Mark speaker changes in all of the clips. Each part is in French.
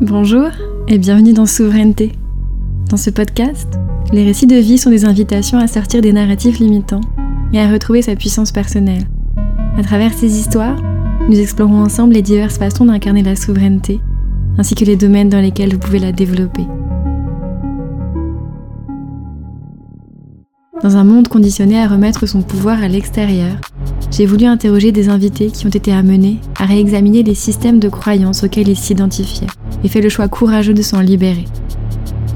Speaker 1: Bonjour et bienvenue dans Souveraineté. Dans ce podcast, les récits de vie sont des invitations à sortir des narratifs limitants et à retrouver sa puissance personnelle. À travers ces histoires, nous explorons ensemble les diverses façons d'incarner la souveraineté, ainsi que les domaines dans lesquels vous pouvez la développer. Dans un monde conditionné à remettre son pouvoir à l'extérieur, j'ai voulu interroger des invités qui ont été amenés à réexaminer les systèmes de croyances auxquels ils s'identifiaient et fait le choix courageux de s'en libérer.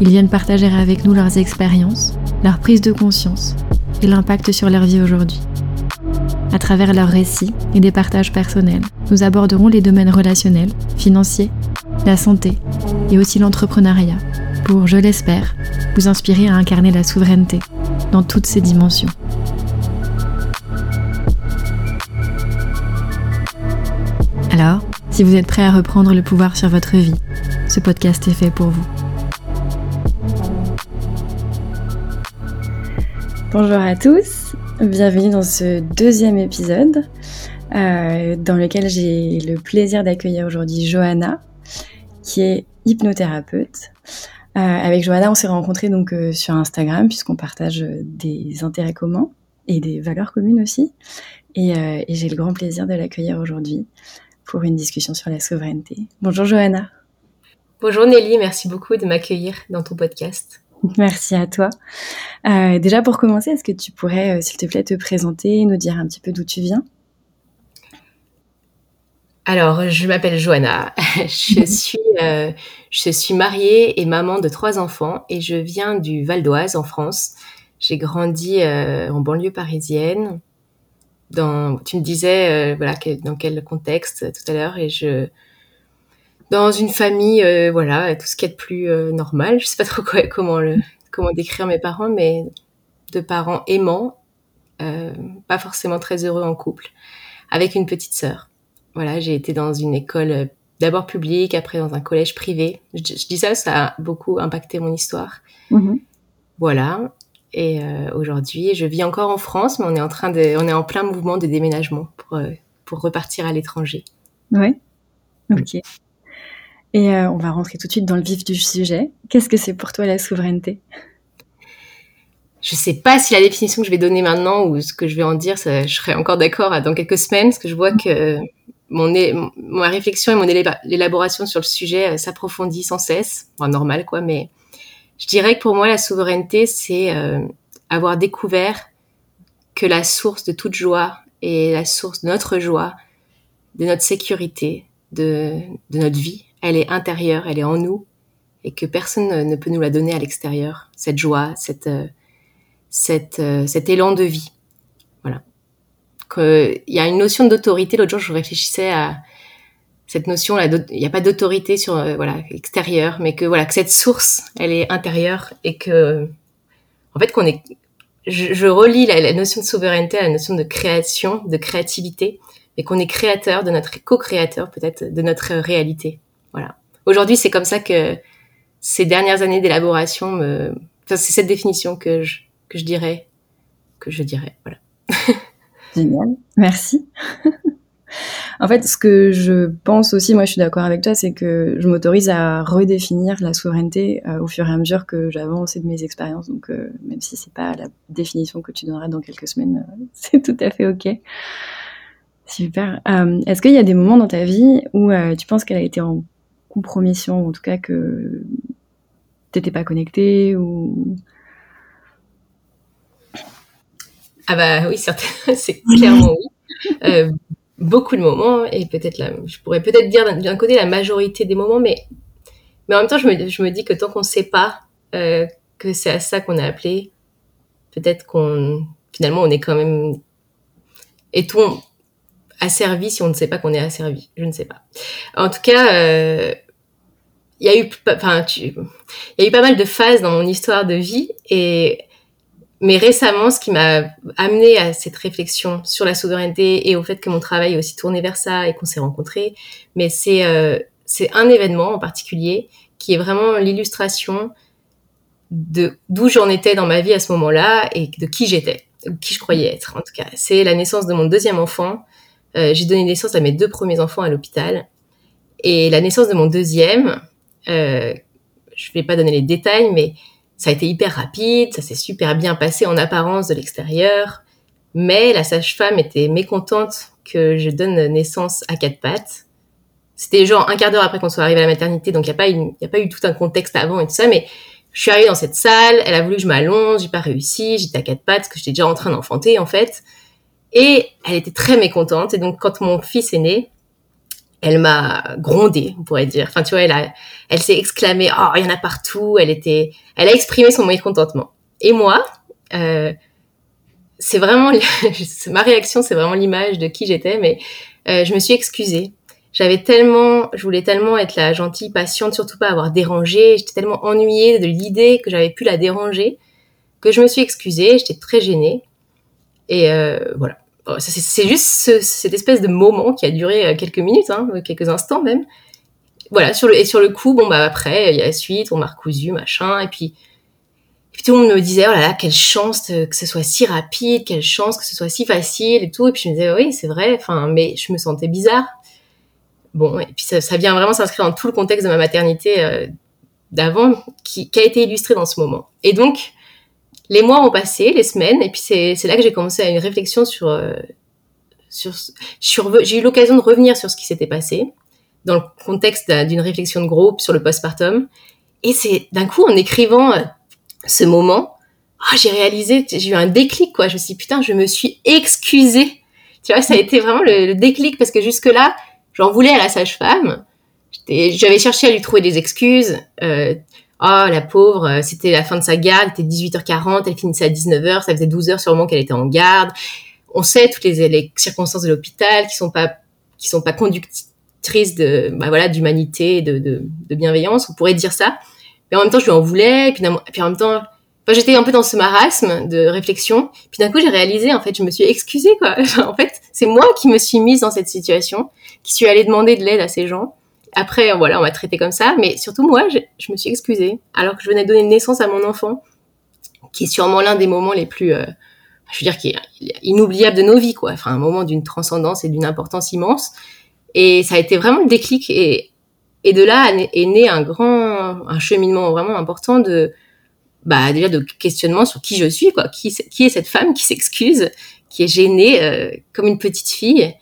Speaker 1: Ils viennent partager avec nous leurs expériences, leur prise de conscience et l'impact sur leur vie aujourd'hui. À travers leurs récits et des partages personnels, nous aborderons les domaines relationnels, financiers, la santé et aussi l'entrepreneuriat pour, je l'espère, vous inspirer à incarner la souveraineté dans toutes ses dimensions. Alors, si vous êtes prêt à reprendre le pouvoir sur votre vie, ce podcast est fait pour vous. Bonjour à tous, bienvenue dans ce deuxième épisode euh, dans lequel j'ai le plaisir d'accueillir aujourd'hui Johanna, qui est hypnothérapeute. Euh, avec Johanna, on s'est rencontrés donc euh, sur Instagram puisqu'on partage des intérêts communs et des valeurs communes aussi. Et, et j'ai le grand plaisir de l'accueillir aujourd'hui pour une discussion sur la souveraineté. Bonjour Johanna.
Speaker 2: Bonjour Nelly, merci beaucoup de m'accueillir dans ton podcast.
Speaker 1: Merci à toi. Euh, déjà pour commencer, est-ce que tu pourrais, euh, s'il te plaît, te présenter, nous dire un petit peu d'où tu viens?
Speaker 2: Alors, je m'appelle Johanna. je suis, euh, je suis mariée et maman de trois enfants et je viens du Val d'Oise en France. J'ai grandi en banlieue parisienne. Dans, tu me disais, voilà, dans quel contexte tout à l'heure et je dans une famille, euh, voilà, tout ce qui est de plus euh, normal. Je sais pas trop comment le, comment décrire mes parents, mais de parents aimants, euh, pas forcément très heureux en couple, avec une petite sœur. Voilà, j'ai été dans une école d'abord publique, après dans un collège privé. Je, dis ça, ça a beaucoup impacté mon histoire. Mm-hmm. Voilà. Et aujourd'hui, je vis encore en France, mais on est en train de, on est en plein mouvement de déménagement pour pour repartir à l'étranger.
Speaker 1: Oui. Ok. Et euh, on va rentrer tout de suite dans le vif du sujet. Qu'est-ce que c'est pour toi la souveraineté?
Speaker 2: Je ne sais pas si la définition que je vais donner maintenant ou ce que je vais en dire, ça, je serai encore d'accord dans quelques semaines, parce que je vois que mon, ma réflexion et mon élaboration sur le sujet euh, s'approfondit sans cesse. Enfin, normal, quoi, mais je dirais que pour moi, la souveraineté, c'est euh, avoir découvert que la source de toute joie et la source de notre joie, de notre sécurité, de, de notre vie, elle est intérieure, elle est en nous, et que personne ne peut nous la donner à l'extérieur, cette joie, cette, euh, cette, euh, cet élan de vie. Voilà. Il y a une notion d'autorité. L'autre jour, je réfléchissais à cette notion. Là, il n'y a pas d'autorité sur euh, voilà extérieure, mais que voilà que cette source, elle est intérieure et que en fait qu'on est. Je, je relie la, la, notion de souveraineté à la notion de création, de créativité, mais qu'on est créateur de notre co-créateur peut-être de notre réalité. Voilà. Aujourd'hui, c'est comme ça que ces dernières années d'élaboration me, enfin, c'est cette définition que je, que je dirais, que je dirais, voilà.
Speaker 1: Génial. Merci. en fait, ce que je pense aussi, moi je suis d'accord avec toi, c'est que je m'autorise à redéfinir la souveraineté euh, au fur et à mesure que j'avance et de mes expériences. Donc, euh, même si c'est pas la définition que tu donneras dans quelques semaines, euh, c'est tout à fait ok. Super. Est-ce qu'il y a des moments dans ta vie où tu penses qu'elle a été en compromission, en tout cas que t'étais pas connecté ou
Speaker 2: Ah bah oui, c'est clairement oui. Beaucoup de moments et peut-être là, je pourrais peut-être dire d'un côté la majorité des moments, mais mais en même temps je me, je me dis que tant qu'on ne sait pas euh, que c'est à ça qu'on est appelé, peut-être qu'on finalement on est quand même est-on asservi si on ne sait pas qu'on est asservi? Je ne sais pas. En tout cas, euh, il y a eu, enfin, il y a eu pas mal de phases dans mon histoire de vie et mais récemment, ce qui m'a amené à cette réflexion sur la souveraineté et au fait que mon travail est aussi tourné vers ça et qu'on s'est rencontrés, mais c'est euh, c'est un événement en particulier qui est vraiment l'illustration de d'où j'en étais dans ma vie à ce moment-là et de qui j'étais, qui je croyais être en tout cas. C'est la naissance de mon deuxième enfant. Euh, j'ai donné naissance à mes deux premiers enfants à l'hôpital et la naissance de mon deuxième Euh, je vais pas donner les détails, mais ça a été hyper rapide, ça s'est super bien passé en apparence de l'extérieur. Mais la sage-femme était mécontente que je donne naissance à quatre pattes. C'était genre un quart d'heure après qu'on soit arrivé à la maternité, donc il n'y a, pas y a pas eu tout un contexte avant et tout ça, mais je suis arrivée dans cette salle, elle a voulu que je m'allonge, j'ai pas réussi, j'étais à quatre pattes, parce que j'étais déjà en train d'enfanter en fait. Et elle était très mécontente. Et donc quand mon fils est né, elle m'a grondé, on pourrait dire. Enfin, tu vois, elle a, elle s'est exclamée, oh, il y en a partout. Elle était, elle a exprimé son mécontentement. Et moi, euh, c'est vraiment, ma réaction, c'est vraiment l'image de qui j'étais, mais euh, je me suis excusée. J'avais tellement, je voulais tellement être la gentille, patiente, surtout pas avoir dérangé. J'étais tellement ennuyée de l'idée que j'avais pu la déranger que je me suis excusée. J'étais très gênée. Et euh, voilà. C'est juste cette espèce de moment qui a duré euh, quelques minutes, hein, quelques instants même. Voilà, sur le, et sur le coup, bon, bah après, il y a la suite, on m'a recousu, machin, et puis, et puis tout le monde me disait, oh là là, quelle chance que ce soit si rapide, quelle chance que ce soit si facile et tout. Et puis je me disais, oui, c'est vrai, enfin, mais je me sentais bizarre. Bon, et puis ça, ça vient vraiment s'inscrire dans tout le contexte de ma maternité euh, d'avant, qui, qui a été illustré dans ce moment. Et donc, les mois ont passé, les semaines, et puis c'est là que j'ai commencé à une réflexion sur euh, sur, j'ai eu l'occasion de revenir sur ce qui s'était passé dans le contexte d'une réflexion de groupe sur le postpartum. Et c'est d'un coup en écrivant euh, ce moment, oh, j'ai réalisé, j'ai eu un déclic quoi. Je me suis dit, putain, je me suis excusée. Tu vois, ça a été vraiment le, déclic parce que jusque là, j'en voulais à la sage-femme. J'avais cherché à lui trouver des excuses. Euh, oh la pauvre, euh, c'était la fin de sa garde, il était 18h40, elle finissait à 19h, ça faisait 12 heures sûrement qu'elle était en garde. On sait toutes les, circonstances de l'hôpital qui sont pas qui sont pas conductrices de bah voilà d'humanité, de, de, de, bienveillance. On pourrait dire ça, mais en même temps je lui en voulais, et puis, puis en même temps Enfin, j'étais un peu dans ce marasme de réflexion. Puis d'un coup, j'ai réalisé, en fait, je me suis excusée, quoi. en fait, c'est moi qui me suis mise dans cette situation, qui suis allée demander de l'aide à ces gens. Après, voilà, on m'a traité comme ça, mais surtout moi, je, je, me suis excusée, alors que je venais de donner naissance à mon enfant, qui est sûrement l'un des moments les plus, euh, je veux dire, qui est inoubliable de nos vies, quoi. Enfin, un moment d'une transcendance et d'une importance immense. Et ça a été vraiment le déclic. Et, et de là est né un grand, un cheminement vraiment important de, bah, déjà de questionnement sur qui je suis, quoi. Qui, qui est cette femme qui s'excuse, qui est gênée euh, comme une petite fille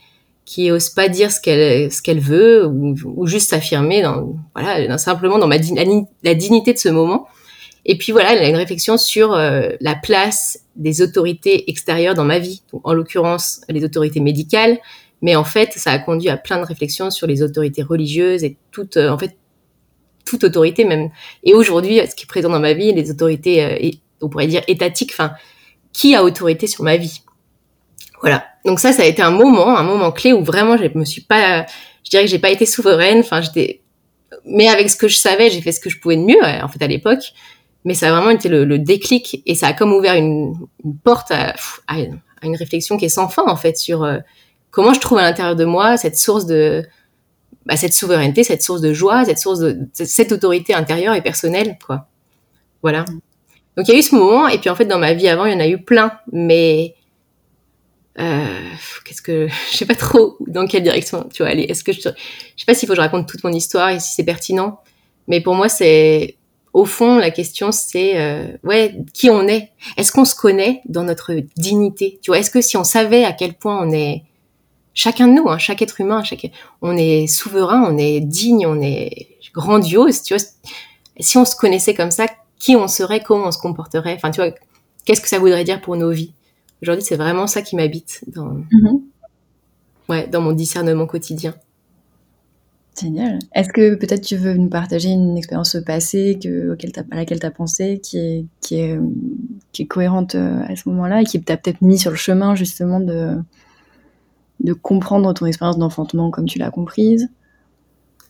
Speaker 2: qui ose pas dire ce qu'elle ce qu'elle veut ou, ou juste s'affirmer dans voilà simplement dans ma la, dignité de ce moment. Et puis voilà elle a une réflexion sur euh, la place des autorités extérieures dans ma vie. En l'occurrence les autorités médicales. Mais en fait ça a conduit à plein de réflexions sur les autorités religieuses et toute euh, en fait toute autorité même. Et aujourd'hui ce qui est présent dans ma vie les autorités euh, on pourrait dire étatiques enfin qui a autorité sur ma vie? Voilà. Donc ça, ça a été un moment, un moment clé où vraiment je me suis pas, je dirais que j'ai pas été souveraine. Enfin, j'étais, mais avec ce que je savais, j'ai fait ce que je pouvais de mieux en fait à l'époque. Mais ça a vraiment été le, déclic et ça a comme ouvert une, porte à, une réflexion qui est sans fin en fait sur euh, comment je trouve à l'intérieur de moi cette source de bah, cette souveraineté, cette source de joie, cette source de cette autorité intérieure et personnelle quoi. Voilà. Donc il y a eu ce moment et puis en fait dans ma vie avant il y en a eu plein, mais euh, qu'est-ce que je sais pas trop dans quelle direction tu vois aller est-ce que je, je sais pas s'il faut que je raconte toute mon histoire et si c'est pertinent mais pour moi c'est au fond la question c'est euh, ouais qui on est. Est-ce qu'on se connaît dans notre dignité? Tu vois est-ce que si on savait à quel point on est chacun de nous hein, chaque être humain chaque on est souverain on est digne on est grandiose tu vois si on se connaissait comme ça qui on serait comment on se comporterait? Enfin tu vois qu'est-ce que ça voudrait dire pour nos vies? Aujourd'hui, c'est vraiment ça qui m'habite dans, mhm. ouais, dans mon discernement quotidien.
Speaker 1: Génial. Est-ce que peut-être tu veux nous partager une expérience passée que, auquel à laquelle tu as pensé, qui est, qui, est, qui est cohérente euh, à ce moment-là et qui t'a peut-être mis sur le chemin justement de, de comprendre ton expérience d'enfantement comme tu l'as comprise?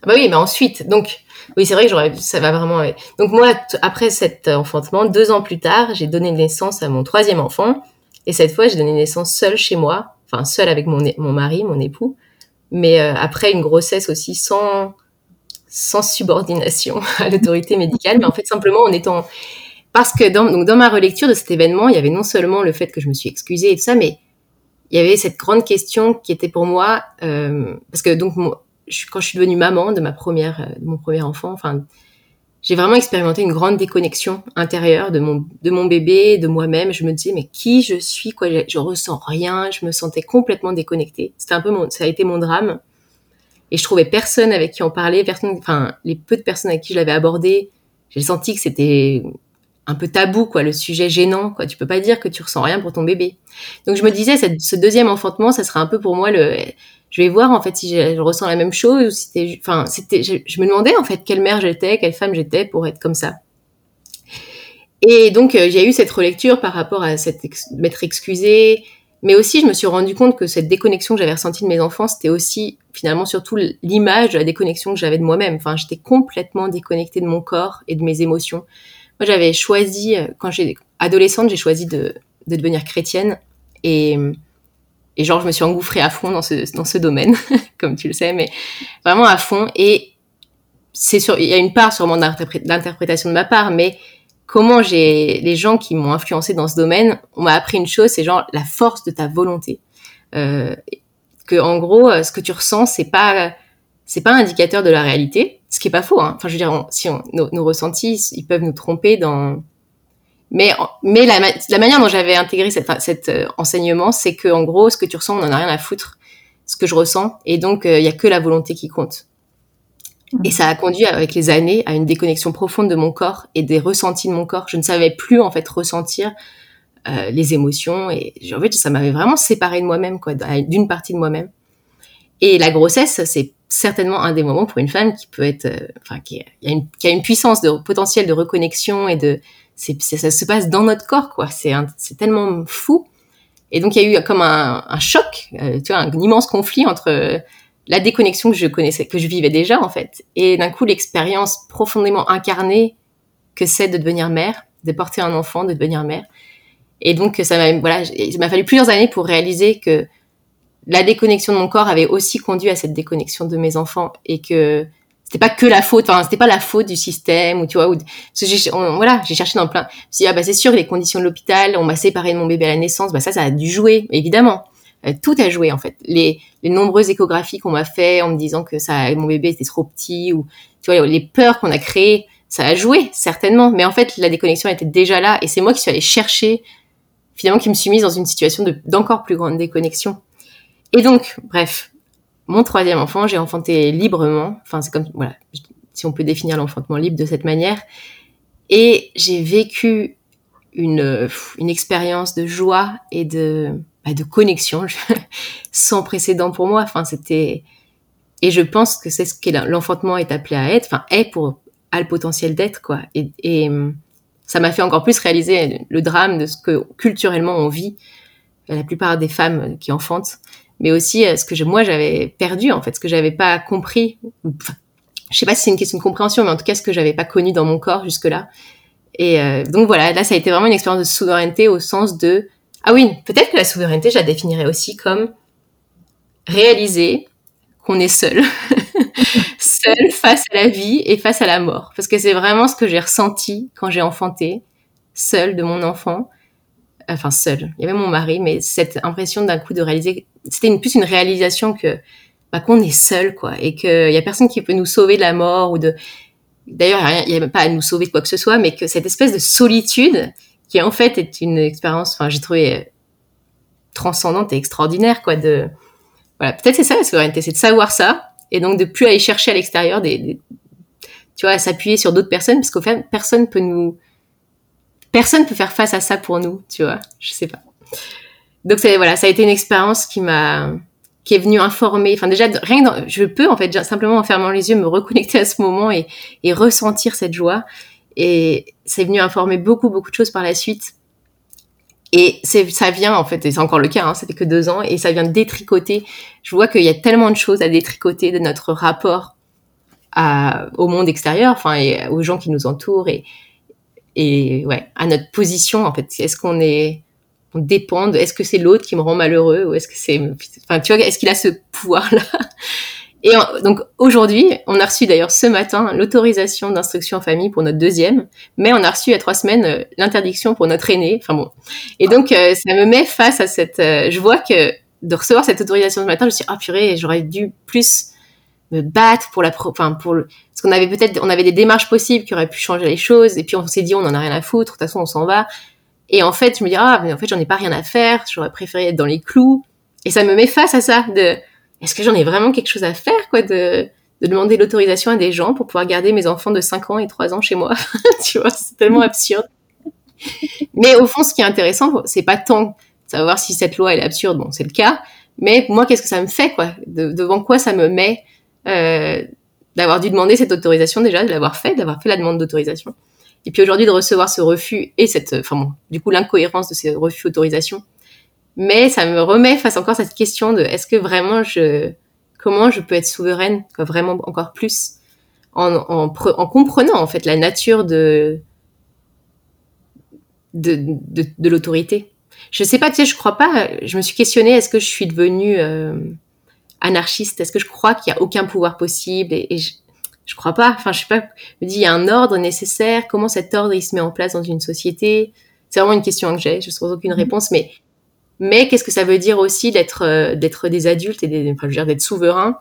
Speaker 2: Ah bah oui, mais ensuite, donc, oui, c'est vrai que j'aurais, ça va vraiment. Donc moi, après cet enfantement, deux ans plus tard, j'ai donné naissance à mon troisième enfant, et cette fois, j'ai donné naissance seule chez moi, enfin seule avec mon, mon mari, mon époux, mais euh, après une grossesse aussi sans sans subordination à l'autorité médicale, mais en fait simplement en étant parce que dans, donc dans ma relecture de cet événement, il y avait non seulement le fait que je me suis excusée et tout ça, mais il y avait cette grande question qui était pour moi euh, parce que donc quand je suis devenue maman de ma première, de mon premier enfant, enfin, j'ai vraiment expérimenté une grande déconnexion intérieure de mon, de mon bébé, de moi-même. Je me disais, mais qui je suis, quoi, je, ressens rien, je me sentais complètement déconnectée. C'était un peu mon, ça a été mon drame. Et je trouvais personne avec qui en parler, personne, enfin, les peu de personnes avec qui je l'avais abordé, j'ai senti que c'était un peu tabou, quoi, le sujet gênant, quoi. Tu peux pas dire que tu ressens rien pour ton bébé. Donc je me disais, ce deuxième enfantement, ça serait un peu pour moi le, je vais voir en fait si je, ressens la même chose ou si enfin, c'était, je, me demandais en fait quelle mère j'étais, quelle femme j'étais pour être comme ça. Et donc euh, j'ai eu cette relecture par rapport à cette m'être excusée, mais aussi je me suis rendu compte que cette déconnexion que j'avais ressentie de mes enfants, c'était aussi finalement surtout l'image de la déconnexion que j'avais de moi-même. Enfin, j'étais complètement déconnectée de mon corps et de mes émotions. Moi, j'avais choisi, euh, quand j'étais adolescente, j'ai choisi de, de, devenir chrétienne. Et, et genre, je me suis engouffrée à fond dans ce, dans ce domaine, comme tu le sais, mais vraiment à fond. Et c'est sûr, il y a une part sûrement d'interprétation de ma part, mais comment j'ai les gens qui m'ont influencé dans ce domaine, on m'a appris une chose, c'est genre la force de ta volonté. Euh, que en gros, euh, ce que tu ressens, c'est pas c'est pas un indicateur de la réalité, ce qui est pas faux. Hein. Enfin, je veux dire, si on, nos, ressentis, ils peuvent nous tromper dans. Mais mais la, la manière dont j'avais intégré cet, cet euh, enseignement, c'est que en gros, ce que tu ressens, on en a rien à foutre. Ce que je ressens, et donc il euh, y a que la volonté qui compte. Mmh. Et ça a conduit avec les années à une déconnexion profonde de mon corps et des ressentis de mon corps. Je ne savais plus en fait ressentir euh, les émotions et en fait ça m'avait vraiment séparé de moi-même quoi, d'une partie de moi-même. Et la grossesse, c'est certainement un des moments pour une femme qui peut être, euh, enfin, qui, a une, puissance de potentiel de reconnexion et de, ça se passe dans notre corps, quoi. C'est, c'est tellement fou. Et donc il y a eu comme un, un choc, euh, tu vois, un immense conflit entre la déconnexion que je connaissais, que je vivais déjà en fait, et d'un coup l'expérience profondément incarnée que c'est de devenir mère, de porter un enfant, de devenir mère. Et donc ça m'a, voilà, il m'a fallu plusieurs années pour réaliser que la déconnexion de mon corps avait aussi conduit à cette déconnexion de mes enfants et que c'était pas que la faute, enfin c'était pas la faute du système ou tu vois, ou j'ai, voilà, j'ai cherché dans plein. Je ah bah c'est sûr les conditions de l'hôpital, on m'a séparé de mon bébé à la naissance, bah ça ça a dû jouer évidemment, euh, tout a joué en fait. Les, les nombreuses échographies qu'on m'a fait en me disant que ça mon bébé était trop petit ou tu vois les peurs qu'on a créées, ça a joué certainement, mais en fait la déconnexion était déjà là et c'est moi qui suis allée chercher finalement qui me suis mise dans une situation de d'encore plus grande déconnexion et donc, bref, mon troisième enfant, j'ai enfanté librement. Enfin, c'est comme, voilà, si on peut définir l'enfantement libre de cette manière. Et j'ai vécu une, une expérience de joie et de, bah, de connexion sans précédent pour moi. Enfin, c'était, et je pense que c'est ce que l'enfantement est appelé à être, enfin, est pour, a le potentiel d'être, quoi. Et, et ça m'a fait encore plus réaliser le drame de ce que culturellement on vit. La plupart des femmes qui enfantent, mais aussi euh, ce que je, moi j'avais perdu en fait, ce que j'avais pas compris. Enfin, je sais pas si c'est une question de compréhension, mais en tout cas ce que j'avais pas connu dans mon corps jusque là. Et euh, donc voilà, là ça a été vraiment une expérience de souveraineté au sens de ah oui, peut-être que la souveraineté, je la définirais aussi comme réaliser qu'on est seul, seul face à la vie et face à la mort, parce que c'est vraiment ce que j'ai ressenti quand j'ai enfanté, seul de mon enfant enfin seul. Il y avait mon mari, mais cette impression d'un coup de réaliser, c'était une, plus une réalisation que bah, qu'on est seul, quoi, et qu'il y a personne qui peut nous sauver de la mort ou de. D'ailleurs, il n'y a même pas à nous sauver de quoi que ce soit, mais que cette espèce de solitude, qui en fait est une expérience, enfin, j'ai trouvé euh, transcendante et extraordinaire, quoi. De voilà, peut-être c'est ça la souveraineté, c'est de savoir ça, et donc de plus aller chercher à l'extérieur des, tu vois, s'appuyer sur d'autres personnes, parce qu'au fait, personne peut nous personne peut faire face à ça pour nous, tu vois. Je sais pas. Donc voilà, ça a été une expérience qui m'a qui est venue informer. Enfin déjà rien que je peux en fait simplement en fermant les yeux me reconnecter à ce moment et, et ressentir cette joie. Et c'est venu informer beaucoup beaucoup de choses par la suite. Et ça vient en fait, et c'est encore le cas, hein, ça fait que deux ans, et ça vient détricoter. Je vois qu'il y a tellement de choses à détricoter de notre rapport à, au monde extérieur, enfin, et aux gens qui nous entourent, et, et ouais, à notre position en fait. Est-ce qu'on est, dépend est-ce que c'est l'autre qui me rend malheureux ou est-ce que c'est, enfin tu vois, est-ce qu'il a ce pouvoir-là? Et donc aujourd'hui, on a reçu d'ailleurs ce matin l'autorisation d'instruction en famille pour notre deuxième, mais on a reçu il y a trois semaines euh, l'interdiction pour notre aîné. Enfin bon, et donc euh, ça me met face à cette, euh, je vois que de recevoir cette autorisation ce matin, je me suis ah purée, j'aurais dû plus me battre pour la, enfin pour le, parce qu'on avait peut-être, on avait des démarches possibles qui auraient pu changer les choses, et puis on s'est dit on en a rien à foutre, de toute façon on s'en va. Et en fait, je me dis ah mais en fait j'en ai pas rien à faire, j'aurais préféré être dans les clous. Et ça me met face à ça de est-ce que j'en ai vraiment quelque chose à faire quoi de de demander l'autorisation à des gens pour pouvoir garder mes enfants de 5 ans et 3 ans chez moi? tu vois, c'est tellement absurde. Mais au fond, ce qui est intéressant, c'est pas tant de savoir si cette loi est absurde, bon, c'est le cas, mais moi, qu'est-ce que ça me fait, quoi? Devant quoi ça me met euh, d'avoir dû demander cette autorisation déjà, de l'avoir fait, d'avoir fait la demande d'autorisation. Et puis aujourd'hui, de recevoir ce refus et cette, enfin bon, du coup, l'incohérence de ces refus d'autorisation. Mais ça me remet face encore cette question de est-ce que vraiment je, comment je peux être souveraine, quoi, vraiment encore plus, en, en, en, comprenant en fait la nature de de, de, de l'autorité. Je sais pas, tu sais, je crois pas. Je me suis questionnée est-ce que je suis devenue euh, anarchiste? Est-ce que je crois qu'il y a aucun pouvoir possible? Et, je, je crois pas. Enfin, je sais pas. Je me dis il y a un ordre nécessaire. Comment cet ordre il se met en place dans une société? C'est vraiment une question que j'ai. Je ne trouve aucune mmh. réponse, mais mais qu'est-ce que ça veut dire aussi d'être euh, d'être des adultes et des, enfin, je veux dire d'être souverains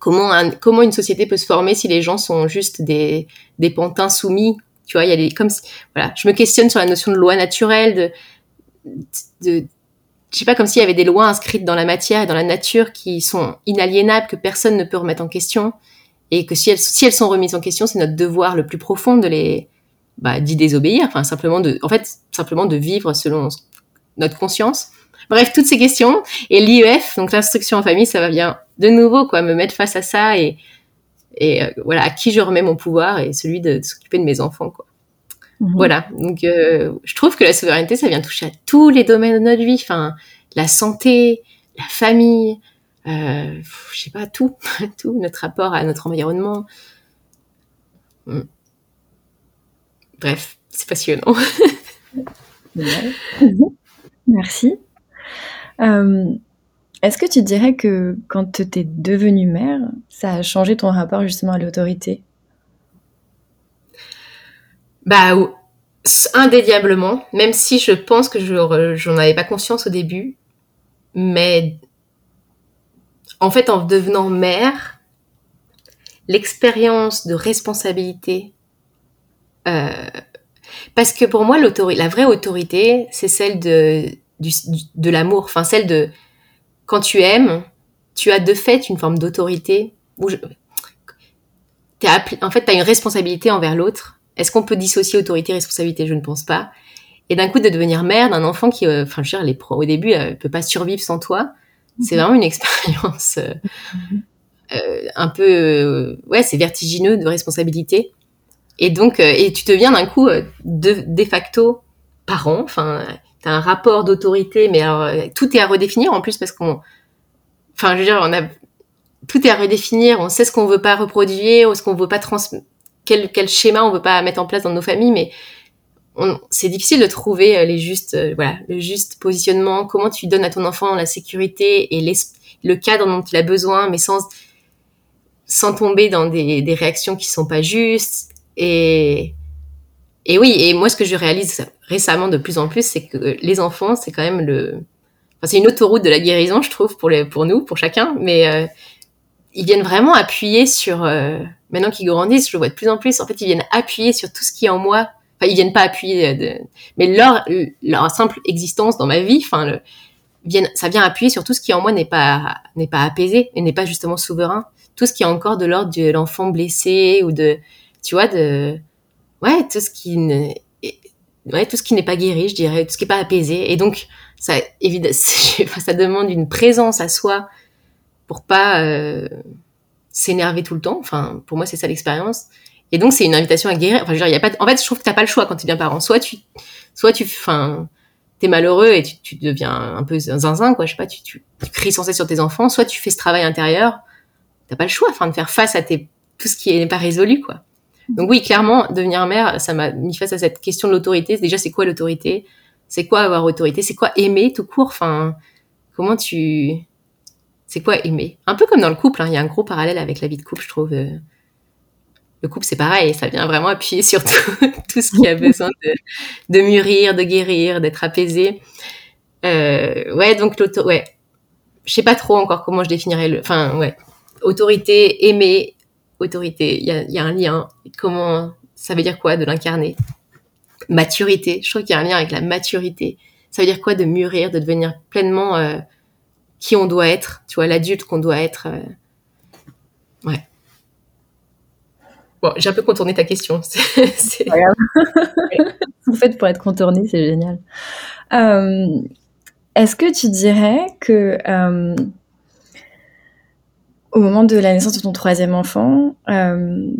Speaker 2: Comment comment une société peut se former si les gens sont juste des des pantins soumis? Tu vois, il y a des comme voilà. Je me questionne sur la notion de loi naturelle, de de je sais pas comme s'il y avait des lois inscrites dans la matière et dans la nature qui sont inaliénables que personne ne peut remettre en question et que si elles si elles sont remises en question, c'est notre devoir le plus profond de les bah, d'y désobéir, enfin simplement de en fait simplement de vivre selon notre conscience. Bref, toutes ces questions. Et l'IEF, donc l'instruction en famille, ça va bien de nouveau quoi, me mettre face à ça et, et euh, voilà, à qui je remets mon pouvoir et celui de, s'occuper de mes enfants. Quoi. Mhm. Voilà, donc euh, je trouve que la souveraineté, ça vient toucher à tous les domaines de notre vie. Enfin, la santé, la famille, euh, je sais pas, tout, tout, notre rapport à notre environnement. Hmm. Bref, c'est passionnant.
Speaker 1: Merci. Euh, est-ce que tu dirais que quand tu es devenue mère, ça a changé ton rapport justement à l'autorité?
Speaker 2: Bah, indéniablement, même si je pense que je n'en avais pas conscience au début, mais en fait, en devenant mère, l'expérience de responsabilité euh, parce que pour moi, la vraie autorité, c'est celle de, de l'amour, enfin celle de quand tu aimes, tu as de fait une forme d'autorité. en fait, tu as une responsabilité envers l'autre. Est-ce qu'on peut dissocier autorité et responsabilité? Je ne pense pas. Et d'un coup, de devenir mère d'un enfant qui, euh, enfin, je veux dire, au début, ne peut pas survivre sans toi. C'est mhm. vraiment une expérience euh, euh, un peu, ouais, c'est vertigineux de responsabilité. Et donc, euh, et tu deviens d'un coup euh, de, de facto parent. Enfin, t'as un rapport d'autorité, mais alors euh, tout est à redéfinir en plus parce qu'on, enfin, je veux dire, on a tout est à redéfinir. On sait ce qu'on veut pas reproduire ou ce qu'on veut pas trans, quel quel schéma on veut pas mettre en place dans nos familles, mais c'est difficile de trouver les justes, voilà, le juste positionnement. Comment tu donnes à ton enfant la sécurité et le cadre dont il a besoin, mais sans sans tomber dans des, des réactions qui sont pas justes et, et oui, et moi, ce que je réalise récemment de plus en plus, c'est que les enfants, c'est quand même le, enfin, c'est une autoroute de la guérison, je trouve, pour les, pour nous, pour chacun, mais euh, ils viennent vraiment appuyer sur, euh, maintenant qu'ils grandissent, je le vois de plus en plus, en fait, ils viennent appuyer sur tout ce qui est en moi. Enfin, ils viennent pas appuyer, de, mais leur, simple existence dans ma vie, ça vient appuyer sur tout ce qui en moi n'est pas, apaisé et n'est pas justement souverain. Tout ce qui est encore de l'ordre de l'enfant blessé ou de, tu vois, de, ouais, tout ce qui n'est pas guéri, je dirais, tout ce qui n'est pas apaisé. Et donc, ça demande une présence à soi pour pas euh, s'énerver tout le temps. Enfin, pour moi, c'est ça l'expérience. Et donc, c'est une invitation à guérir. Enfin, je veux dire, y a pas, en fait, je trouve que t'as pas le choix quand tu deviens parent. Soit tu, soit tu, enfin, t'es malheureux et tu, tu, deviens un peu zinzin, quoi. Je sais pas, tu, tu, tu, cries sans cesse sur tes enfants. Soit tu fais ce travail intérieur. T'as pas le choix, enfin, de faire face à tes, tout ce qui n'est pas résolu, quoi. Donc oui, clairement, devenir mère, ça m'a mis face à cette question de l'autorité. Déjà, c'est quoi l'autorité? C'est quoi avoir autorité? C'est quoi aimer tout court? Enfin, comment tu... C'est quoi aimer? Un peu comme dans le couple, hein. il y a un gros parallèle avec la vie de couple, je trouve. Le couple, c'est pareil, ça vient vraiment appuyer sur tout, ce qui a besoin de, mûrir, de guérir, d'être apaisé. Euh, ouais, donc l'auto... Ouais. Je sais pas trop encore comment je définirais le... Enfin, ouais. autorité, aimer, autorité. Il y a, y a, un lien. Comment ça veut dire quoi de l'incarner? Maturité. Je trouve qu'il y a un lien avec la maturité. Ça veut dire quoi de mûrir, de devenir pleinement euh, qui on doit être. Tu vois, l'adulte qu'on doit être. Euh. Ouais. J'ai un peu contourné ta question.
Speaker 1: C'est Vous faites pour être contourné, c'est génial. Euh, est-ce que tu dirais que euh, au moment de la naissance de ton troisième enfant, euh,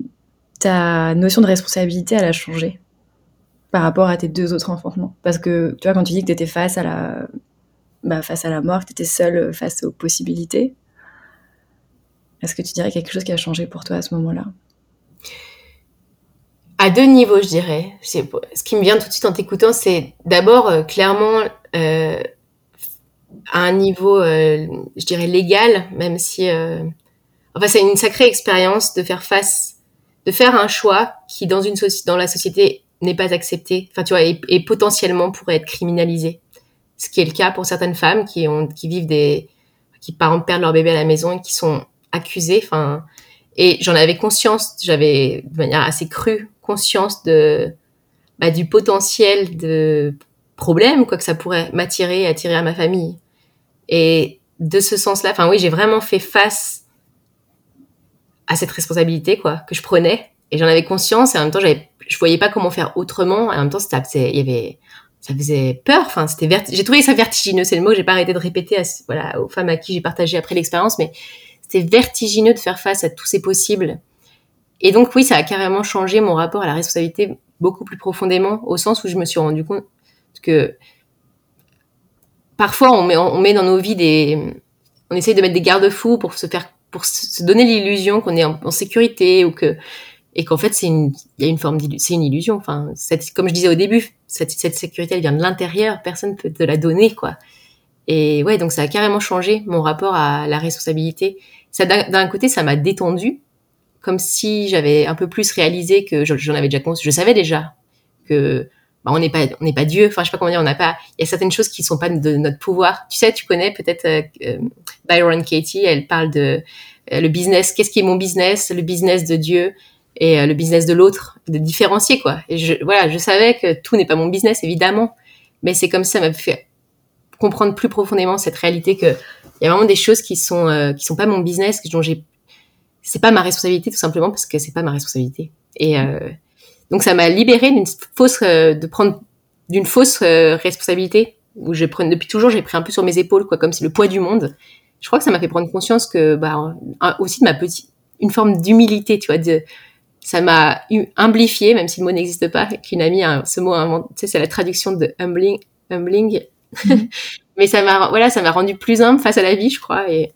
Speaker 1: ta notion de responsabilité, elle a changé par rapport à tes deux autres enfantements Parce que tu vois, quand tu dis que tu étais face à la, bah, face à la mort, que tu étais seule face aux possibilités, est-ce que tu dirais quelque chose qui a changé pour toi à ce moment-là?
Speaker 2: À deux niveaux, je dirais. Ce qui me vient tout de suite en t'écoutant, c'est d'abord euh, clairement euh, à un niveau, euh, je dirais légal, même si, enfin, c'est une sacrée expérience de faire face, de faire un choix qui dans une dans la société n'est pas accepté, enfin, tu vois, et, potentiellement pourrait être criminalisé. Ce qui est le cas pour certaines femmes qui ont, qui vivent des, qui par exemple perdent leur bébé à la maison et qui sont accusées, enfin, et j'en avais conscience, j'avais de manière assez crue conscience de bah, du potentiel de problème quoi que ça pourrait m'attirer, attirer à ma famille. Et de ce sens-là, enfin oui, j'ai vraiment fait face à cette responsabilité quoi que je prenais. Et j'en avais conscience et en même temps j'avais je voyais pas comment faire autrement. Et en même temps c'était il y avait ça faisait peur. Enfin c'était j'ai trouvé ça vertigineux c'est le mot j'ai pas arrêté de répéter à, voilà aux femmes à qui j'ai partagé après l'expérience mais c'était vertigineux de faire face à tous ces possibles et donc oui, ça a carrément changé mon rapport à la responsabilité beaucoup plus profondément, au sens où je me suis rendu compte que parfois on met, on met dans nos vies des, on essaye de mettre des garde-fous pour se faire, pour se donner l'illusion qu'on est en, sécurité ou que, et qu'en fait c'est une, il y a une forme c'est une illusion. Enfin, comme je disais au début, cette, cette sécurité elle vient de l'intérieur, personne peut te la donner quoi. Et ouais, donc ça a carrément changé mon rapport à la responsabilité. Ça d'un côté ça m'a détendu comme si j'avais un peu plus réalisé que j'en avais déjà conscience. Je savais déjà que bah, on n'est pas on n'est pas Dieu. Enfin, je sais pas comment dire. On n'a pas. Il y a certaines choses qui sont pas de notre pouvoir. Tu sais, tu connais peut-être euh, euh, Byron Katie. Elle parle de euh, le business. Qu'est-ce qui est mon business Le business de Dieu et le business de l'autre, de différencier quoi. Et je, voilà, je savais que tout n'est pas mon business évidemment, mais c'est comme ça m'a fait comprendre plus profondément cette réalité que il y a vraiment des choses qui sont qui sont pas mon business, dont j'ai c'est pas ma responsabilité tout simplement parce que c'est pas ma responsabilité. Et euh, donc ça m'a libérée d'une fausse, euh, de prendre d'une fausse euh, responsabilité où je prends depuis toujours j'ai pris un peu sur mes épaules quoi, comme c'est le poids du monde. Je crois que ça m'a fait prendre conscience que bah aussi de ma petite, une forme d'humilité, tu vois, de ça m'a humblifié, même si le mot n'existe pas, qu'une amie ce mot tu sais, c'est la traduction de humbling, humbling. Mais ça m'a, voilà, ça m'a rendu plus humble face à la vie, je crois, et,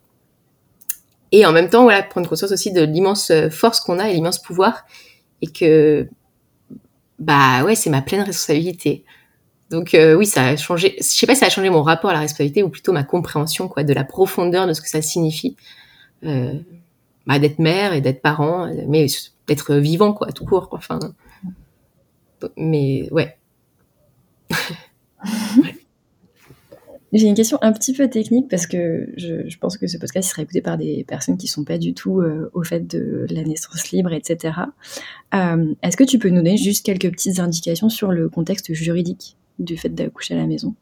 Speaker 2: et en même temps, voilà, prendre conscience aussi de l'immense euh, force qu'on a et l'immense pouvoir, et que, bah ouais, c'est ma pleine responsabilité. Donc euh, oui, ça a changé. Je sais pas si ça a changé mon rapport à la responsabilité ou plutôt ma compréhension, quoi, de la profondeur de ce que ça signifie, euh, bah, d'être mère et d'être parent, mais d'être vivant, quoi, tout court. Enfin, mais ouais.
Speaker 1: J'ai une question un petit peu technique parce que je, pense que ce podcast sera écouté par des personnes qui sont pas du tout euh, au fait de la naissance libre, etc. Euh, Est-ce que tu peux nous donner juste quelques petites indications sur le contexte juridique du fait d'accoucher à la maison?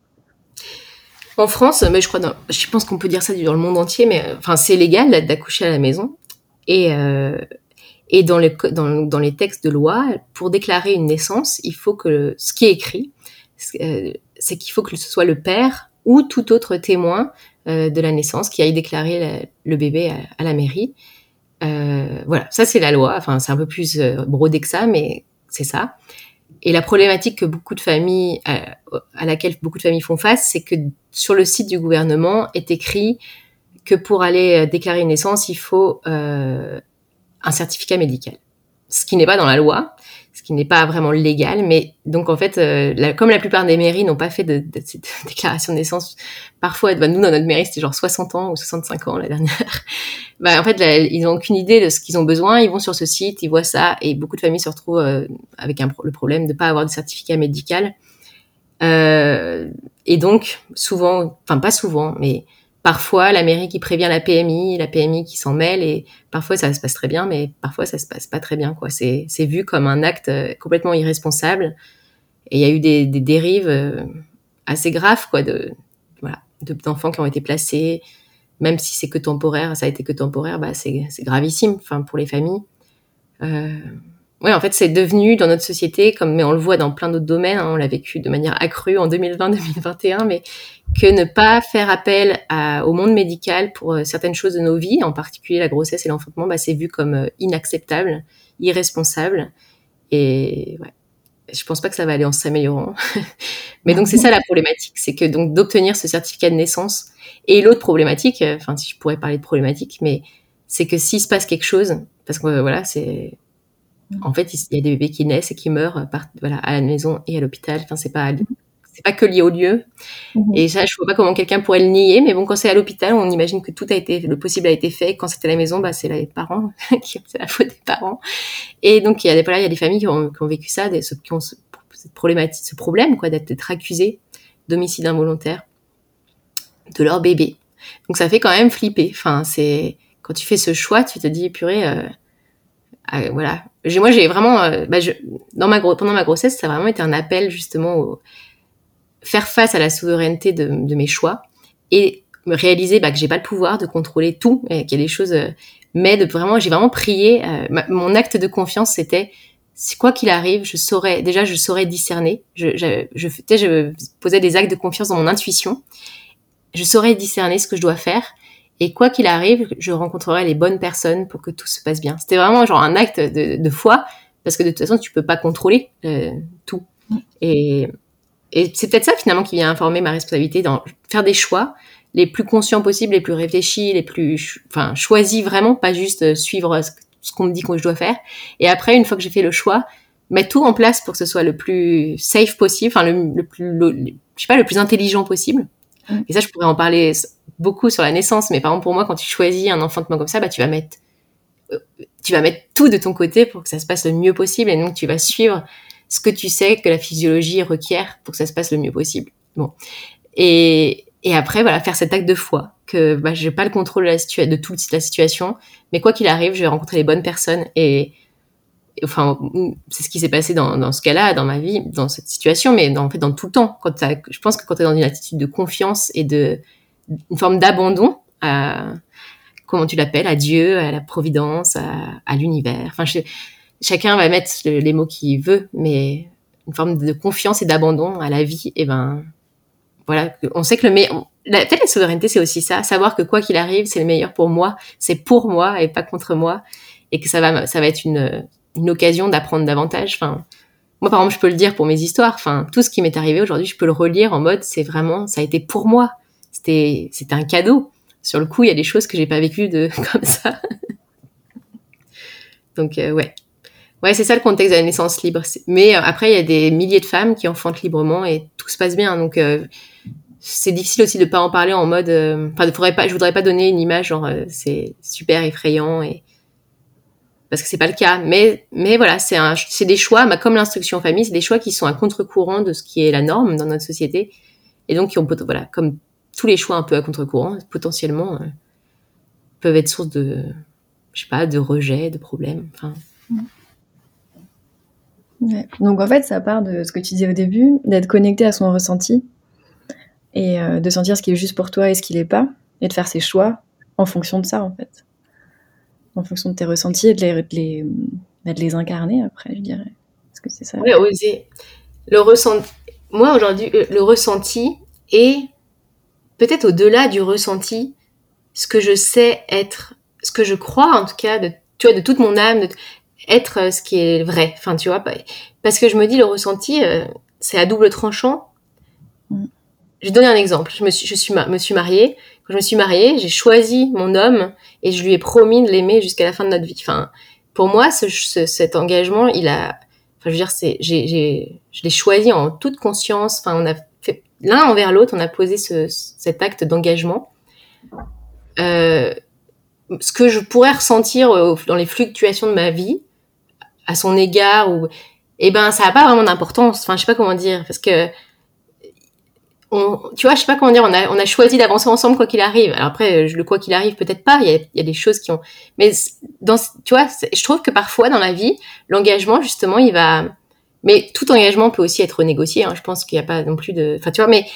Speaker 2: En France, mais je crois, je pense qu'on peut dire ça dans le monde entier, mais enfin c'est légal d'accoucher à la maison et euh, et dans les, dans, dans, les textes de loi, pour déclarer une naissance, il faut que ce qui est écrit, c'est qu'il faut que ce soit le père ou tout autre témoin euh, de la naissance qui aille déclarer le bébé à, la mairie. Euh, voilà, ça c'est la loi. Enfin, c'est un peu plus euh, brodé que ça, mais c'est ça. Et la problématique que beaucoup de familles, à, à laquelle beaucoup de familles font face, c'est que sur le site du gouvernement est écrit que pour aller déclarer une naissance, il faut un certificat médical. Ce qui n'est pas dans la loi ce qui n'est pas vraiment légal. Mais donc en fait, euh, comme la plupart des mairies n'ont pas fait de, déclaration de naissance, parfois, bah, nous dans notre mairie c'était genre 60 ans ou 65 ans la dernière. bah en fait, ils n'ont aucune idée de ce qu'ils ont besoin. Ils vont sur ce site, ils voient ça, et beaucoup de familles se retrouvent euh, avec le problème de pas avoir de certificat médical. Euh, et donc souvent, enfin pas souvent, mais parfois la mairie qui prévient la PMI, la PMI qui s'en mêle et parfois ça se passe très bien, mais parfois ça se passe pas très bien. quoi. C'est vu comme un acte euh, complètement irresponsable et il y a eu des, dérives euh, assez graves quoi de voilà d'enfants qui ont été placés, même si c'est que temporaire, ça a été que temporaire, bah c'est gravissime, enfin pour les familles. Euh, oui, en fait, c'est devenu dans notre société, comme mais on le voit dans plein d'autres domaines, hein, on l'a vécu de manière accrue en 2020-2021, mais que ne pas faire appel au monde médical pour euh, certaines choses de nos vies, en particulier la grossesse et l'enfantement, bah, c'est vu comme euh, inacceptable, irresponsable. Et ouais, je pense pas que ça va aller en s'améliorant. mais donc c'est ça la problématique, c'est que donc d'obtenir ce certificat de naissance. Et l'autre problématique, euh, enfin si je pourrais parler de problématique, mais c'est que s'il se passe quelque chose, parce que voilà, c'est en fait, il y a des bébés qui naissent et qui meurent par, voilà, à la maison et à l'hôpital. Enfin, c'est pas, c'est pas que lié au lieu. Mhm. Et ça, je vois pas comment quelqu'un pourrait le nier. Mais bon, quand c'est à l'hôpital, on imagine que tout a été, le possible a été fait. Quand c'était à la maison, bah, c'est les parents, c'est la faute des parents. Et donc, il y a des, voilà, il y a des familles qui ont, qui ont vécu ça, des, qui ont ce, cette problématique, ce problème, quoi, d'être accusés d'homicide involontaire de leur bébé. Donc, ça fait quand même flipper. Enfin, c'est, quand tu fais ce choix, tu te dis, purée, euh, ah, voilà. Moi, j'ai vraiment, euh, bah, je, dans ma pendant ma grossesse, ça a vraiment été un appel justement au faire face à la souveraineté de, mes choix et me réaliser bah, que j'ai pas le pouvoir de contrôler tout, et qu'il y a des choses. Euh, mais de vraiment, j'ai vraiment prié. Euh, mon acte de confiance, c'était quoi qu'il arrive, je saurais déjà, je saurais discerner. Je, je, je, je posais des actes de confiance dans mon intuition. Je saurais discerner ce que je dois faire et quoi qu'il arrive, je rencontrerai les bonnes personnes pour que tout se passe bien. C'était vraiment genre un acte de, de, foi, parce que de toute façon, tu peux pas contrôler euh, tout. Et, et c'est peut-être ça finalement qui vient informer ma responsabilité dans faire des choix les plus conscients possibles, les plus réfléchis, les plus, enfin, choisis vraiment, pas juste euh, suivre ce qu'on me dit que je dois faire. Et après, une fois que j'ai fait le choix, mettre tout en place pour que ce soit le plus safe possible, enfin le, le plus, je sais pas, le plus intelligent possible. Et ça, je pourrais en parler beaucoup sur la naissance, mais par exemple pour moi, quand tu choisis un enfantement comme ça, bah tu vas mettre euh, tu vas mettre tout de ton côté pour que ça se passe le mieux possible, et donc tu vas suivre ce que tu sais que la physiologie requiert pour que ça se passe le mieux possible. Bon, et et après voilà faire cet acte de foi que bah, j'ai pas le contrôle de, la de toute la situation, mais quoi qu'il arrive, je vais rencontrer les bonnes personnes et enfin, c'est ce qui s'est passé dans, dans ce cas-là, dans ma vie, dans cette situation, mais dans, en fait, dans tout le temps. Quand je pense que quand tu es dans une attitude de confiance et de une forme d'abandon à comment tu l'appelles, à Dieu, à la providence, à, à l'univers. Enfin, chacun va mettre les mots qu'il veut, mais une forme de confiance et d'abandon à la vie. Et ben, voilà, on sait que le meilleur. Peut-être la souveraineté, c'est aussi ça, savoir que quoi qu'il arrive, c'est le meilleur pour moi, c'est pour moi et pas contre moi, et que ça va, ça va être une une occasion d'apprendre davantage. Enfin, moi, par exemple, je peux le dire pour mes histoires. Enfin, tout ce qui m'est arrivé aujourd'hui, je peux le relire en mode, c'est vraiment, ça a été pour moi. C'était, c'était un cadeau. Sur le coup, il y a des choses que j'ai pas vécues de comme ça. Donc, euh, ouais. Ouais, c'est ça le contexte de la naissance libre. Mais euh, après, il y a des milliers de femmes qui enfantent librement et tout se passe bien. Donc, euh, c'est difficile aussi de pas en parler en mode. Enfin, faudrait pas, je voudrais pas donner une image genre c'est super effrayant et parce que c'est pas le cas. Mais, mais voilà, c'est un, c'est des choix, bah, comme l'instruction en famille, c'est des choix qui sont à contre-courant de ce qui est la norme dans notre société. Et donc, qui ont, voilà, comme tous les choix un peu à contre-courant, potentiellement, euh, peuvent être source de, je sais pas, de rejet, de problèmes. Enfin.
Speaker 1: Donc, en fait, ça part de ce que tu disais au début, d'être connecté à son ressenti et euh, de sentir ce qui est juste pour toi et ce qui l'est pas, et de faire ses choix en fonction de ça, en fait en fonction de tes ressentis et de les, de les, bah, de les incarner après, je dirais. Est-ce que c'est ça?
Speaker 2: Oui, oser. Le ressenti. Moi, aujourd'hui, euh, le ressenti est peut-être au-delà du ressenti, ce que je sais être, ce que je crois en tout cas, de, tu vois, de toute mon âme, de, être euh, ce qui est vrai. Enfin, tu vois, parce que je me dis, le ressenti, euh, c'est à double tranchant. Mm. Je vais donner un exemple. Je me suis, je suis, me suis mariée quand je me suis mariée, j'ai choisi mon homme et je lui ai promis de l'aimer jusqu'à la fin de notre vie. Enfin, pour moi, ce, cet engagement, il a, enfin, je veux dire, c'est, j'ai, j'ai, je l'ai choisi en toute conscience. Enfin, on a l'un envers l'autre, on a posé ce, cet acte d'engagement. Euh, ce que je pourrais ressentir dans les fluctuations de ma vie à son égard ou eh ben ça n'a pas vraiment d'importance enfin je sais pas comment dire parce que on, tu vois, je sais pas comment dire, on a, on a choisi d'avancer ensemble quoi qu'il arrive. Alors après, le quoi qu'il arrive, peut-être pas. Il y, a, y a, des choses qui ont, mais dans, tu vois, je trouve que parfois dans la vie, l'engagement justement, il va, mais tout engagement peut aussi être négocié. Hein. Je pense qu'il n'y a pas non plus de, enfin tu vois, mais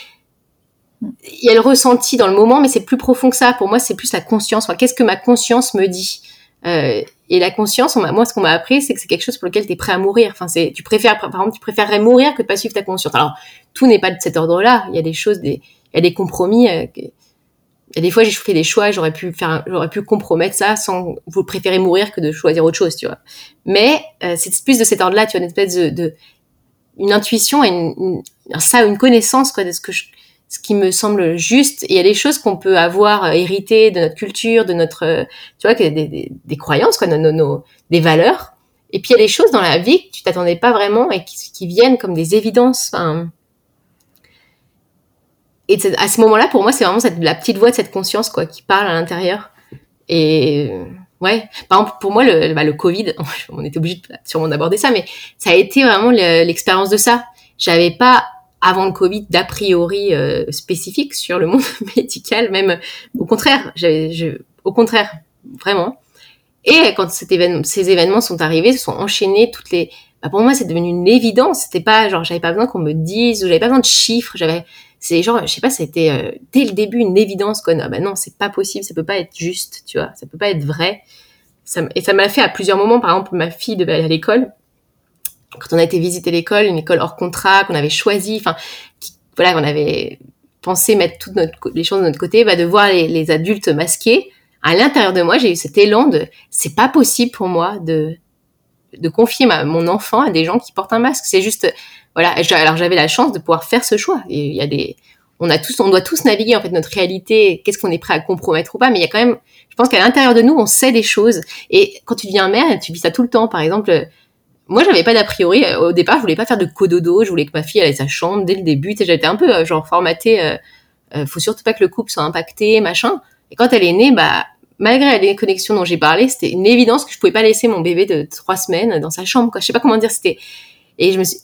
Speaker 2: il y a le ressenti dans le moment, mais c'est plus profond que ça. Pour moi, c'est plus la conscience. Enfin, Qu'est-ce que ma conscience me dit? Euh, Et la conscience, on moi, ce qu'on m'a appris, c'est que c'est quelque chose pour lequel tu es prêt à mourir. Enfin, c'est, tu préfères, par exemple, tu préférerais mourir que de pas suivre ta conscience. Alors, tout n'est pas de cet ordre-là. Il y a des choses, des, il y a des compromis. Euh, et des fois, j'ai fait des choix, j'aurais pu faire, j'aurais pu compromettre ça sans vous préférer mourir que de choisir autre chose, tu vois. Mais euh, c'est plus de cet ordre-là, tu vois, une espèce de, de une intuition et une, une, ça, une connaissance quoi de ce que je, ce qui me semble juste. il y a des choses qu'on peut avoir euh, héritées de notre culture, de notre, euh, tu vois, des, des, des croyances, quoi, nos, nos, des valeurs. Et puis il y a des choses dans la vie que tu t'attendais pas vraiment et qui, qui viennent comme des évidences. Enfin, et à ce moment-là, pour moi, c'est vraiment cette, la petite voix de cette conscience, quoi, qui parle à l'intérieur. Et ouais, par exemple, pour moi, le, bah, le Covid, on était obligé sûrement d'aborder ça, mais ça a été vraiment l'expérience de ça. J'avais pas avant le Covid d'a priori euh, spécifique sur le monde médical, même au contraire, j'avais, au contraire, vraiment. Et quand ces événements sont arrivés, se sont enchaînés toutes les. Bah pour moi, c'est devenu une évidence. C'était pas genre j'avais pas besoin qu'on me dise ou j'avais pas besoin de chiffres. J'avais, c'est genre, je sais pas, c'était euh, dès le début une évidence quoi. Non, bah non, c'est pas possible, ça peut pas être juste, tu vois, ça peut pas être vrai. Ça, et ça m'a fait à plusieurs moments. Par exemple, ma fille devait aller à l'école quand on a été visiter l'école, une école hors contrat qu'on avait choisie, enfin, voilà, on avait pensé mettre toutes les choses de notre côté, bah, de voir les, les adultes masqués. À l'intérieur de moi, j'ai eu cet élan de, c'est pas possible pour moi de, de confier ma, mon enfant à des gens qui portent un masque. C'est juste, voilà. Alors j'avais la chance de pouvoir faire ce choix. Il y a des, on a tous, on doit tous naviguer en fait notre réalité. Qu'est-ce qu'on est prêt à compromettre ou pas Mais il y a quand même, je pense qu'à l'intérieur de nous, on sait des choses. Et quand tu deviens mère, tu vis ça tout le temps. Par exemple, moi, j'avais pas d'a priori. Euh, au départ, je voulais pas faire de cododo. Je voulais que ma fille ait sa chambre dès le début. J'étais un peu euh, genre formatée. Euh, euh, faut surtout pas que le couple soit impacté, machin. Et quand elle est née, bah malgré les connexions dont j'ai parlé, c'était une évidence que je pouvais pas laisser mon bébé de trois semaines dans sa chambre. Quoi. Je sais pas comment dire. C'était et je me suis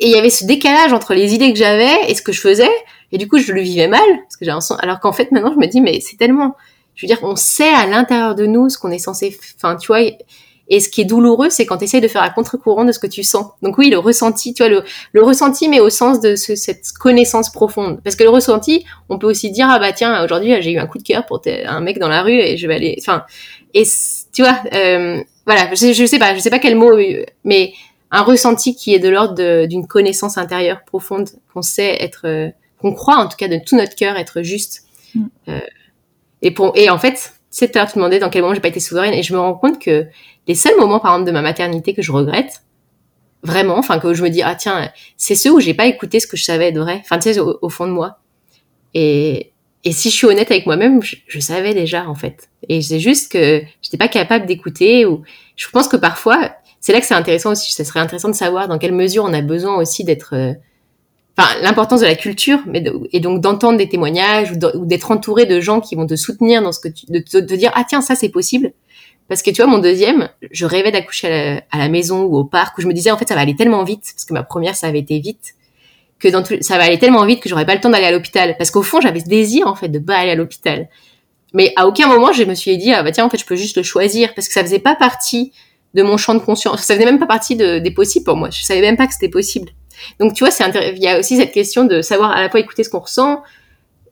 Speaker 2: et il y avait ce décalage entre les idées que j'avais et ce que je faisais. Et du coup, je le vivais mal parce que un alors qu'en fait maintenant, je me dis mais c'est tellement. Je veux dire, on sait à l'intérieur de nous ce qu'on est censé. Enfin, tu vois et ce qui est douloureux, c'est quand tu essayes de faire à contre-courant de ce que tu sens. Donc oui, le ressenti, tu vois, le, le ressenti, mais au sens de ce, cette connaissance profonde. Parce que le ressenti, on peut aussi dire, ah bah tiens, aujourd'hui, j'ai eu un coup de cœur pour un mec dans la rue et je vais aller... Enfin, et tu vois, euh, voilà, je, je sais pas, je sais pas quel mot, mais un ressenti qui est de l'ordre d'une connaissance intérieure profonde qu'on sait être... Euh, qu'on croit en tout cas de tout notre cœur être juste. Mm. Euh, et, pour, et en fait, c'est tu te demandais dans quel moment j'ai pas été souveraine et je me rends compte que les seuls moments, par exemple, de ma maternité que je regrette, vraiment, enfin, que je me dis, ah tiens, c'est ceux où j'ai pas écouté ce que je savais être vrai, enfin, tu sais, au, fond de moi. Et, et si je suis honnête avec moi-même, je, savais déjà, en fait. Et c'est juste que j'étais pas capable d'écouter ou je pense que parfois, c'est là que c'est intéressant aussi, ça serait intéressant de savoir dans quelle mesure on a besoin aussi d'être, euh, enfin, l'importance de la culture, mais et donc d'entendre des témoignages ou d'être entouré de gens qui vont te soutenir dans ce que tu, de te dire, ah tiens, ça c'est possible parce que tu vois, mon deuxième, je rêvais d'accoucher à, la maison ou au parc où je me disais en fait ça va aller tellement vite parce que ma première ça avait été vite que dans tout, ça va aller tellement vite que j'aurais pas le temps d'aller à l'hôpital parce qu'au fond j'avais ce désir en fait de pas aller à l'hôpital. Mais à aucun moment je me suis dit ah bah tiens en fait je peux juste le choisir parce que ça faisait pas partie de mon champ de conscience, ça faisait même pas partie de, des possibles pour moi. Je savais même pas que c'était possible. Donc tu vois, c'est il y a aussi cette question de savoir à la fois écouter ce qu'on ressent,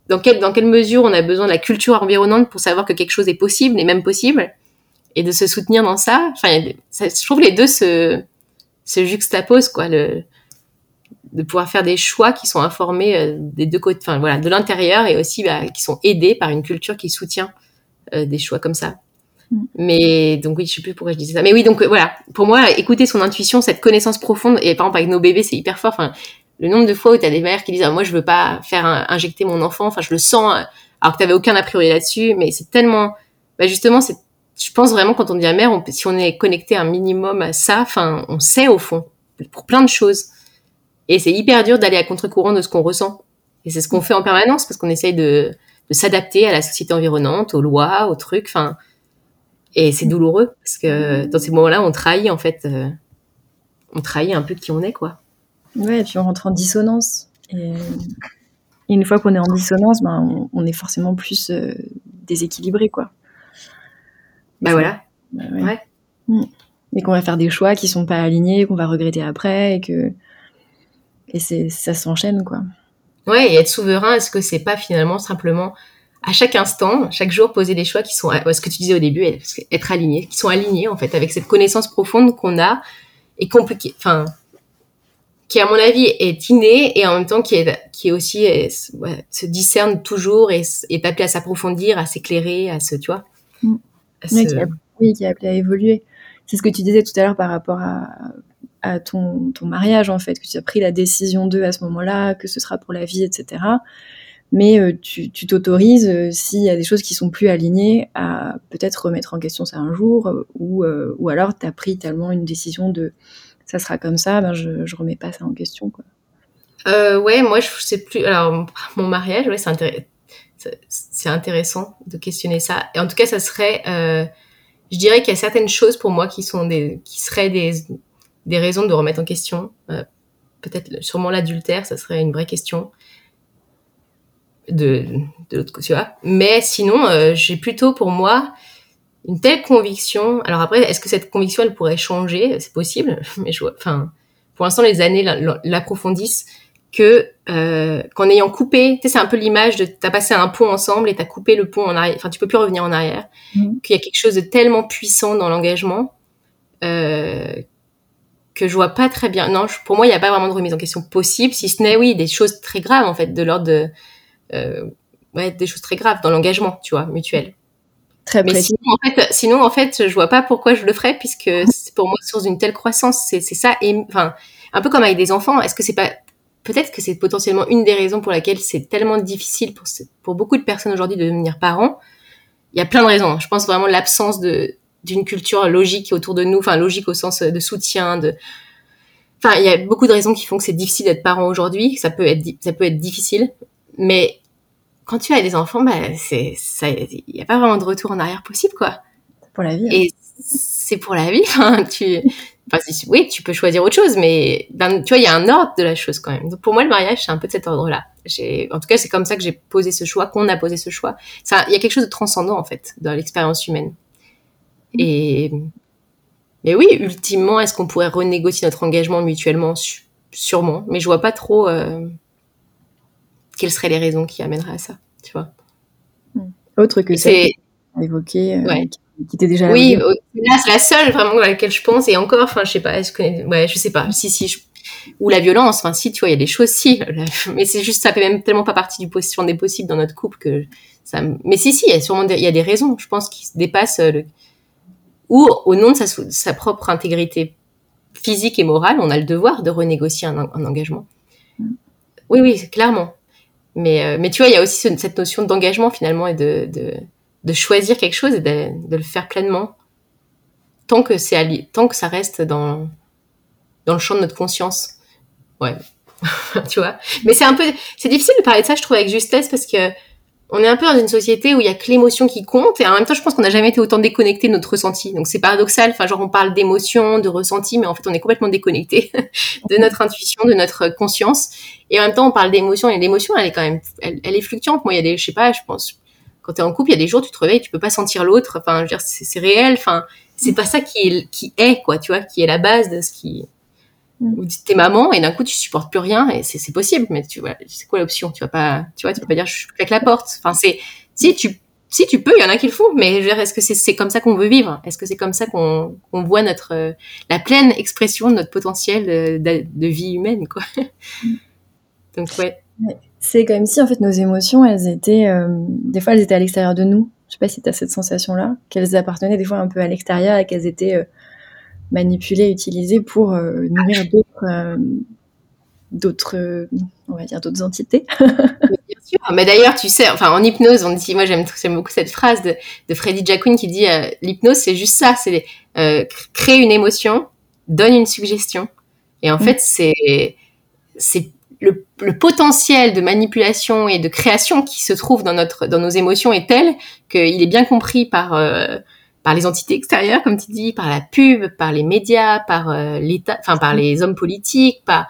Speaker 2: dans quelle dans quelle mesure on a besoin de la culture environnante pour savoir que quelque chose est possible et même possible et de se soutenir dans ça. Enfin, je trouve les deux se, se juxtaposent, quoi. De pouvoir faire des choix qui sont informés euh, des deux côtés, enfin voilà, de l'intérieur et aussi bah, qui sont aidés par une culture qui soutient euh, des choix comme ça. Mm. Mais donc oui, je sais plus pourquoi je disais ça. Mais oui, donc euh, voilà, pour moi, écouter son intuition, cette connaissance profonde, et par exemple avec nos bébés, c'est hyper fort. Enfin, le nombre de fois où tu as des mères qui disent ah, moi je veux pas faire injecter mon enfant, enfin je le sens, alors que tu avais aucun a priori là-dessus, mais c'est tellement, bah justement, c'est je pense vraiment quand on devient mère, on, si on est connecté un minimum à ça, enfin, on sait au fond pour plein de choses. Et c'est hyper dur d'aller à contre-courant de ce qu'on ressent. Et c'est ce qu'on fait en permanence parce qu'on essaye de, de s'adapter à la société environnante, aux lois, aux trucs. Enfin, et c'est douloureux parce que dans ces moments-là, on trahit en fait, euh, on trahit un peu qui on est, quoi.
Speaker 1: Ouais, et puis on rentre en dissonance. Et Et une fois qu'on est en dissonance, ben, on, est forcément plus déséquilibré, quoi.
Speaker 2: Bah voilà.
Speaker 1: Bah ouais. Mm. Et qu'on va faire des choix qui sont pas alignés, qu'on va regretter après, et que et c'est ça s'enchaîne, quoi.
Speaker 2: Ouais, et être souverain, est-ce que c'est pas finalement simplement à chaque instant, chaque jour, poser des choix qui sont, ce que tu disais au début, être alignés, qui sont alignés en fait avec cette connaissance profonde qu'on a et compliquée, enfin, qui à mon avis est innée et en même temps qui est, qui est aussi se discerne toujours et est appelé à s'approfondir, à s'éclairer, à se, tu vois.
Speaker 1: Mm. oui, qui est appelé à évoluer. C'est ce que tu disais tout à l'heure par rapport à, ton, ton, mariage en fait, que tu as pris la décision d'eux à ce moment-là, que ce sera pour la vie, etc mais euh, tu t'autorises, euh, s'il y a des choses qui sont plus alignées, à peut-être remettre en question ça un jour, euh, ou, ou alors tu as pris tellement une décision de ça sera comme ça, ben je, je remets pas ça en question. Quoi.
Speaker 2: ouais, moi je sais plus. Alors, mon mariage, ouais, c'est c'est intéressant de questionner ça. Et en tout cas, ça serait. je dirais qu'il y a certaines choses pour moi qui, sont des, qui seraient des, des raisons de remettre en question. Peut-être, sûrement l'adultère, ça serait une vraie question de, de l'autre côté, tu vois. Mais sinon, euh, j'ai plutôt pour moi une telle conviction. Alors après, est-ce que cette conviction, elle pourrait changer? C'est possible, mais je vois, enfin, pour l'instant, les années l'approfondissent que euh, qu'en ayant coupé, tu sais, c'est un peu l'image de t'as passé un pont ensemble et t'as coupé le pont en arrière. Enfin, tu peux plus revenir en arrière. Mmh. Qu'il y a quelque chose de tellement puissant dans l'engagement euh, que je vois pas très bien. Non, pour moi, il n'y a pas vraiment de remise en question possible, si ce n'est oui des choses très graves en fait, de l'ordre de euh, ouais, des choses très graves dans l'engagement, tu vois, mutuel.
Speaker 1: Très
Speaker 2: Mais sinon en, fait, sinon, en fait, je vois pas pourquoi je le ferais, puisque c'est pour moi source d'une telle croissance. C'est ça. Et, enfin, un peu comme avec des enfants. Est-ce que c'est pas peut-être que c'est potentiellement une des raisons pour laquelle c'est tellement difficile pour, pour beaucoup de personnes aujourd'hui de devenir parents. Il y a plein de raisons. Je pense vraiment l'absence de d'une culture logique autour de nous, enfin logique au sens de soutien, de enfin il y a beaucoup de raisons qui font que c'est difficile d'être parent aujourd'hui. Ça peut être ça peut être difficile. Mais quand tu as des enfants, bah, c'est, ça, il n'y a pas vraiment de retour en arrière possible, quoi.
Speaker 1: Pour la vie. Hein.
Speaker 2: Et c'est pour la vie. tu, enfin, oui, tu peux choisir autre chose, mais ben, tu vois, il y a un ordre de la chose quand même. Donc pour moi, le mariage, c'est un peu de cet ordre-là. J'ai, en tout cas, c'est comme ça que j'ai posé ce choix, qu'on a posé ce choix. Ça, il y a quelque chose de transcendant en fait dans l'expérience humaine. Et mais oui, ultimement, est-ce qu'on pourrait renégocier notre engagement mutuellement? Sûrement, mais je vois pas trop. Euh quelles seraient les raisons qui amèneraient à ça, tu vois.
Speaker 1: Hmm. Autre que c'est évoqué, euh, qui, était déjà
Speaker 2: Oui, là c'est la seule vraiment à laquelle je pense et encore, enfin je sais pas, est-ce que, ouais, je sais pas, si si, ou la violence, enfin si, tu vois, il y a des choses si, mais c'est juste ça fait même tellement pas partie du position des possibles dans notre couple que ça, mais si si, il y a sûrement des, il y a des raisons, je pense, qui dépassent le, ou au nom de sa, sa propre intégrité physique et morale, on a le devoir de renégocier un, un engagement. Hmm. Oui, oui, clairement. Mais, euh, mais tu vois, il y a aussi cette notion d'engagement finalement et de, de, de, choisir quelque chose et de, de le faire pleinement tant que c'est tant que ça reste dans dans le champ de notre conscience. Ouais, tu vois? Mais c'est un peu, c'est difficile de parler de ça, je trouve, avec justesse parce que on est un peu dans une société où il y a que l'émotion qui compte et en même temps je pense qu'on n'a jamais été autant déconnecté de notre ressenti. Donc c'est paradoxal enfin genre on parle d'émotion de ressenti mais en fait on est complètement déconnecté de notre intuition de notre conscience. Et en même temps on parle d'émotion et l'émotion elle est quand même elle, est fluctuante. Moi il y a des je sais pas je pense quand tu es en couple il y a des jours tu te réveilles tu peux pas sentir l'autre. Enfin je veux dire c'est réel. Enfin c'est pas ça qui est qui est quoi tu vois qui est la base de ce qui ou t'es maman et d'un coup tu supportes plus rien et c'est possible mais tu vois c'est quoi l'option tu vas pas tu vois tu peux pas dire je claque la porte. Enfin c'est si tu si tu peux il y en a qui le font mais est-ce que c'est comme ça qu'on veut vivre? Est-ce que c'est comme ça qu'on qu'on voit notre euh, la pleine expression de notre potentiel de, de, vie humaine quoi? Donc ouais.
Speaker 1: C'est comme si en fait nos émotions elles étaient euh, des fois elles étaient à l'extérieur de nous. Je sais pas si tu as cette sensation là qu'elles appartenaient des fois un peu à l'extérieur et qu'elles étaient euh, manipuler, utiliser pour euh, nourrir d'autres, euh, d'autres, on va dire d'autres entités.
Speaker 2: Bien sûr. Mais d'ailleurs, tu sais, enfin en hypnose, on dit, moi j'aime, beaucoup cette phrase de, de Freddy Jacquin qui dit, euh, l'hypnose c'est juste ça, c'est créer une émotion, donne une suggestion, et en mm. fait c'est c'est le, le, potentiel de manipulation et de création qui se trouve dans notre dans nos émotions est tel qu'il est bien compris par par les entités extérieures, comme tu dis, par la pub, par les médias, par euh, l'État, enfin par les hommes politiques, par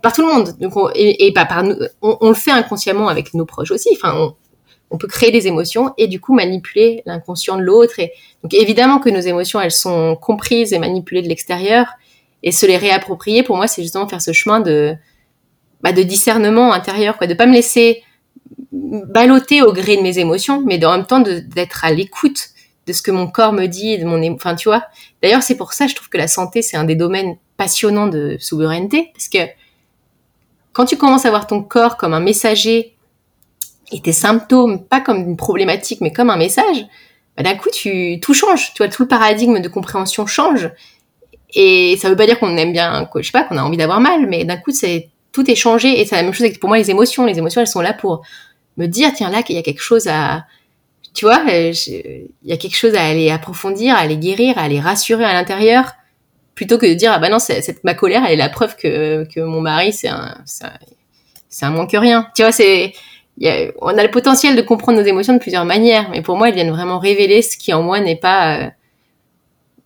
Speaker 2: par tout le monde. Donc et, pas par nous. On, le fait inconsciemment avec nos proches aussi. Enfin, on, on, peut créer des émotions et du coup manipuler l'inconscient de l'autre. Et donc évidemment que nos émotions, elles sont comprises et manipulées de l'extérieur et se les réapproprier. Pour moi, c'est justement faire ce chemin de bah, de discernement intérieur, quoi, de pas me laisser balloter au gré de mes émotions, mais en même temps d'être à l'écoute de ce que mon corps me dit, de mon, enfin tu vois. D'ailleurs, c'est pour ça, je trouve que la santé, c'est un des domaines passionnants de souveraineté, parce que quand tu commences à voir ton corps comme un messager et tes symptômes pas comme une problématique, mais comme un message, bah, d'un coup, tu tout change. Tu vois, tout le paradigme de compréhension change. Et ça veut pas dire qu'on aime bien, je sais pas, qu'on a envie d'avoir mal, mais d'un coup, c'est tout est changé. Et c'est la même chose pour moi les émotions. Les émotions, elles sont là pour me dire, tiens là, qu'il y a quelque chose à, tu vois, euh, il y a quelque chose à aller approfondir, à aller guérir, à aller rassurer à l'intérieur, plutôt que de dire, ah bah non, cette, ma colère, elle est la preuve que, que mon mari, c'est un, c'est un moins que rien. Tu vois, c'est, on a le potentiel de comprendre nos émotions de plusieurs manières, mais pour moi, elles viennent vraiment révéler ce qui en moi n'est pas, euh,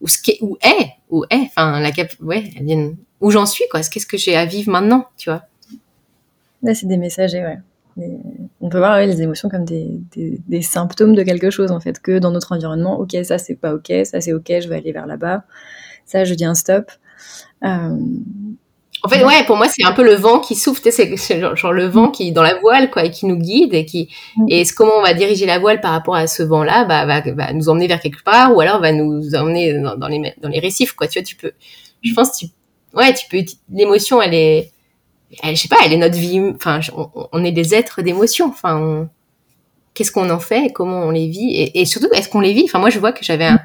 Speaker 2: ou ce qui est, ou est, ou est, enfin, la cap, ouais, elles viennent, où j'en suis, quoi. Qu'est-ce que j'ai à vivre maintenant, tu vois.
Speaker 1: Là, c'est des messagers, ouais on peut voir les émotions comme des, symptômes de quelque chose, en fait, que dans notre environnement, ok, ça c'est pas ok, ça c'est ok, je vais aller vers là-bas, ça je dis un stop.
Speaker 2: Euh, en fait, ouais, pour moi, c'est un peu le vent qui souffle, c'est genre, le vent qui dans la voile, quoi, et qui nous guide et qui mm. et comment on va diriger la voile par rapport à ce vent-là, bah, va, nous emmener vers quelque part, ou alors va nous emmener dans, les dans les récifs, quoi. Tu vois, tu peux, je pense, tu, ouais, tu peux, l'émotion, elle est, elle, je sais pas, elle est notre vie. Enfin, on, est des êtres d'émotion. Enfin, qu'est-ce qu'on en fait comment on les vit et, surtout, est-ce qu'on les vit? Enfin, moi, je vois que j'avais un,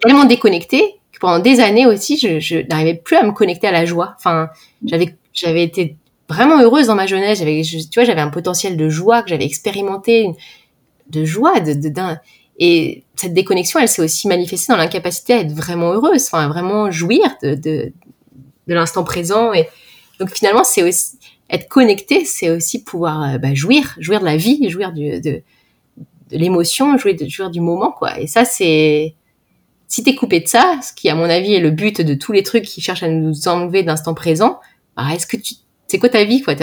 Speaker 2: tellement déconnecté que pendant des années aussi, je, n'arrivais plus à me connecter à la joie. Enfin, j'avais, j'avais été vraiment heureuse dans ma jeunesse. J'avais, tu vois, j'avais un potentiel de joie que j'avais expérimenté, de joie, de, d'un et cette déconnexion, elle s'est aussi manifestée dans l'incapacité à être vraiment heureuse, enfin, vraiment jouir de, de, de l'instant présent et donc finalement, c'est aussi être connecté, c'est aussi pouvoir euh, bah, jouir, jouir de la vie, jouir de, de l'émotion, jouir, de, jouir du moment, quoi. Et ça, c'est si t'es coupé de ça, ce qui à mon avis est le but de tous les trucs qui cherchent à nous enlever d'instant présent, bah, est-ce que tu c'est quoi ta vie quoi?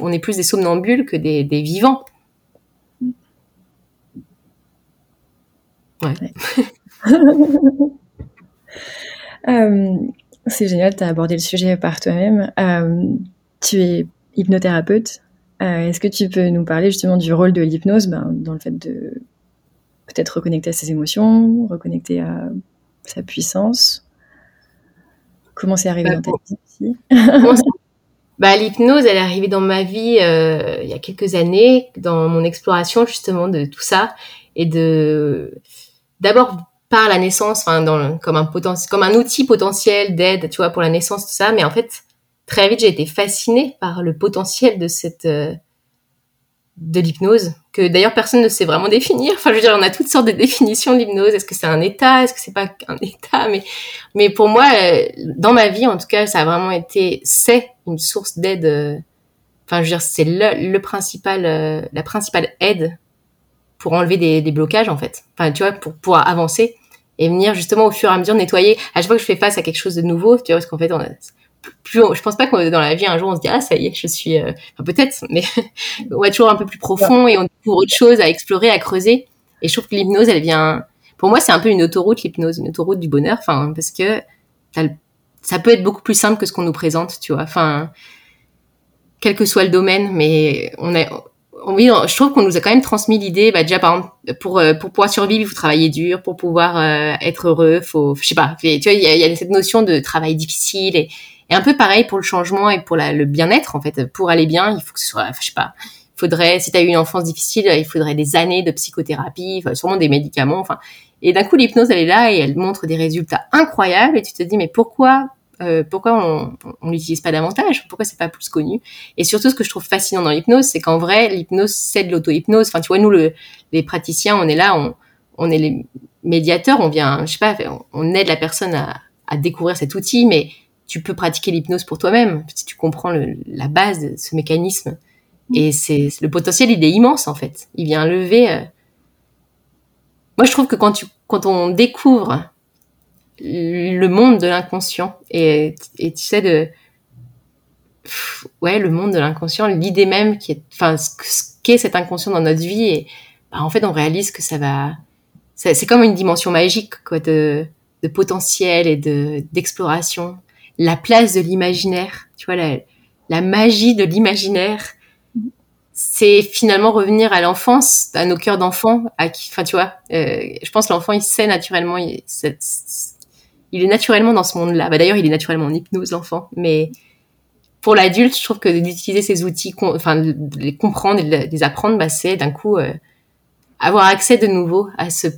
Speaker 2: On est plus des somnambules que des, des vivants. Ouais.
Speaker 1: euh, c'est génial, tu as abordé le sujet par toi-même. Euh, tu es hypnothérapeute. Euh, est-ce que tu peux nous parler justement du rôle de l'hypnose ben, dans le fait de peut-être reconnecter à ses émotions, reconnecter à sa puissance? Comment c'est arrivé dans ta vie
Speaker 2: bah, L'hypnose, elle est arrivée dans ma vie euh, il y a quelques années, dans mon exploration justement de tout ça. Et de d'abord par la naissance, enfin, dans comme un potentiel, comme un outil potentiel d'aide, tu vois, pour la naissance, tout ça. Mais en fait, très vite, j'ai été fascinée par le potentiel de cette, euh, de l'hypnose, que d'ailleurs personne ne sait vraiment définir. Enfin, je veux dire, on a toutes sortes de définitions de l'hypnose. Est-ce que c'est un état? Est-ce que c'est pas un état? Mais, mais pour moi, euh, dans ma vie, en tout cas, ça a vraiment été, c'est une source d'aide. Euh, enfin, je veux dire, c'est le, le principal, la principale aide pour enlever des, des, blocages, en fait. Enfin, tu vois, pour pouvoir avancer et venir justement au fur et à mesure nettoyer. À chaque fois que je fais face à quelque chose de nouveau, tu vois, parce qu'en fait, on a, plus, je pense pas que dans la vie un jour on se dit ah ça y est, je suis, euh, enfin, peut-être, mais on va toujours un peu plus profond et on découvre autre chose à explorer, à creuser. Et je trouve que l'hypnose, elle vient, pour moi, c'est un peu une autoroute l'hypnose, une autoroute du bonheur, enfin parce que ça peut être beaucoup plus simple que ce qu'on nous présente, tu vois. Enfin, quel que soit le domaine, mais on est, oui, je trouve qu'on nous a quand même transmis l'idée, bah déjà par exemple, pour euh, pour pouvoir survivre, il faut travailler dur, pour pouvoir euh, être heureux, faut, je sais pas, tu vois, il y a, cette notion de travail difficile et, un peu pareil pour le changement et pour le bien-être en fait. Pour aller bien, il faut que ce soit, je sais pas, faudrait, si tu as eu une enfance difficile, il faudrait des années de psychothérapie, sûrement des médicaments, enfin. Et d'un coup, l'hypnose, elle est là et elle montre des résultats incroyables et tu te dis mais pourquoi euh, pourquoi on, on l'utilise pas davantage? Pourquoi c'est pas plus connu? Et surtout, ce que je trouve fascinant dans l'hypnose, c'est qu'en vrai, l'hypnose c'est de l'auto-hypnose. Enfin, tu vois, nous, le, les praticiens, on est là, on, on est les médiateurs, on vient, je sais pas, on aide la personne à, à découvrir cet outil, mais tu peux pratiquer l'hypnose pour toi-même si tu comprends le, la base de ce mécanisme. Et c'est le potentiel, il est immense en fait. Il vient lever. Euh... Moi, je trouve que quand tu quand on découvre le monde de l'inconscient et, tu sais de ouais, le monde de l'inconscient, l'idée même qui est, enfin, ce qu'est cet inconscient dans notre vie, et bah, en fait, on réalise que ça va, c'est comme une dimension magique, quoi, de, de potentiel et de d'exploration. La place de l'imaginaire, tu vois, la, la magie de l'imaginaire, c'est finalement revenir à l'enfance, à nos cœurs d'enfant, à qui, enfin, tu vois, euh, je pense l'enfant, il sait naturellement, il est naturellement dans ce monde-là. Bah, d'ailleurs, il est naturellement en hypnose, l'enfant, mais pour l'adulte, je trouve que d'utiliser ces outils, enfin, de les comprendre et de les apprendre, bah, c'est d'un coup euh, avoir accès de nouveau à ce,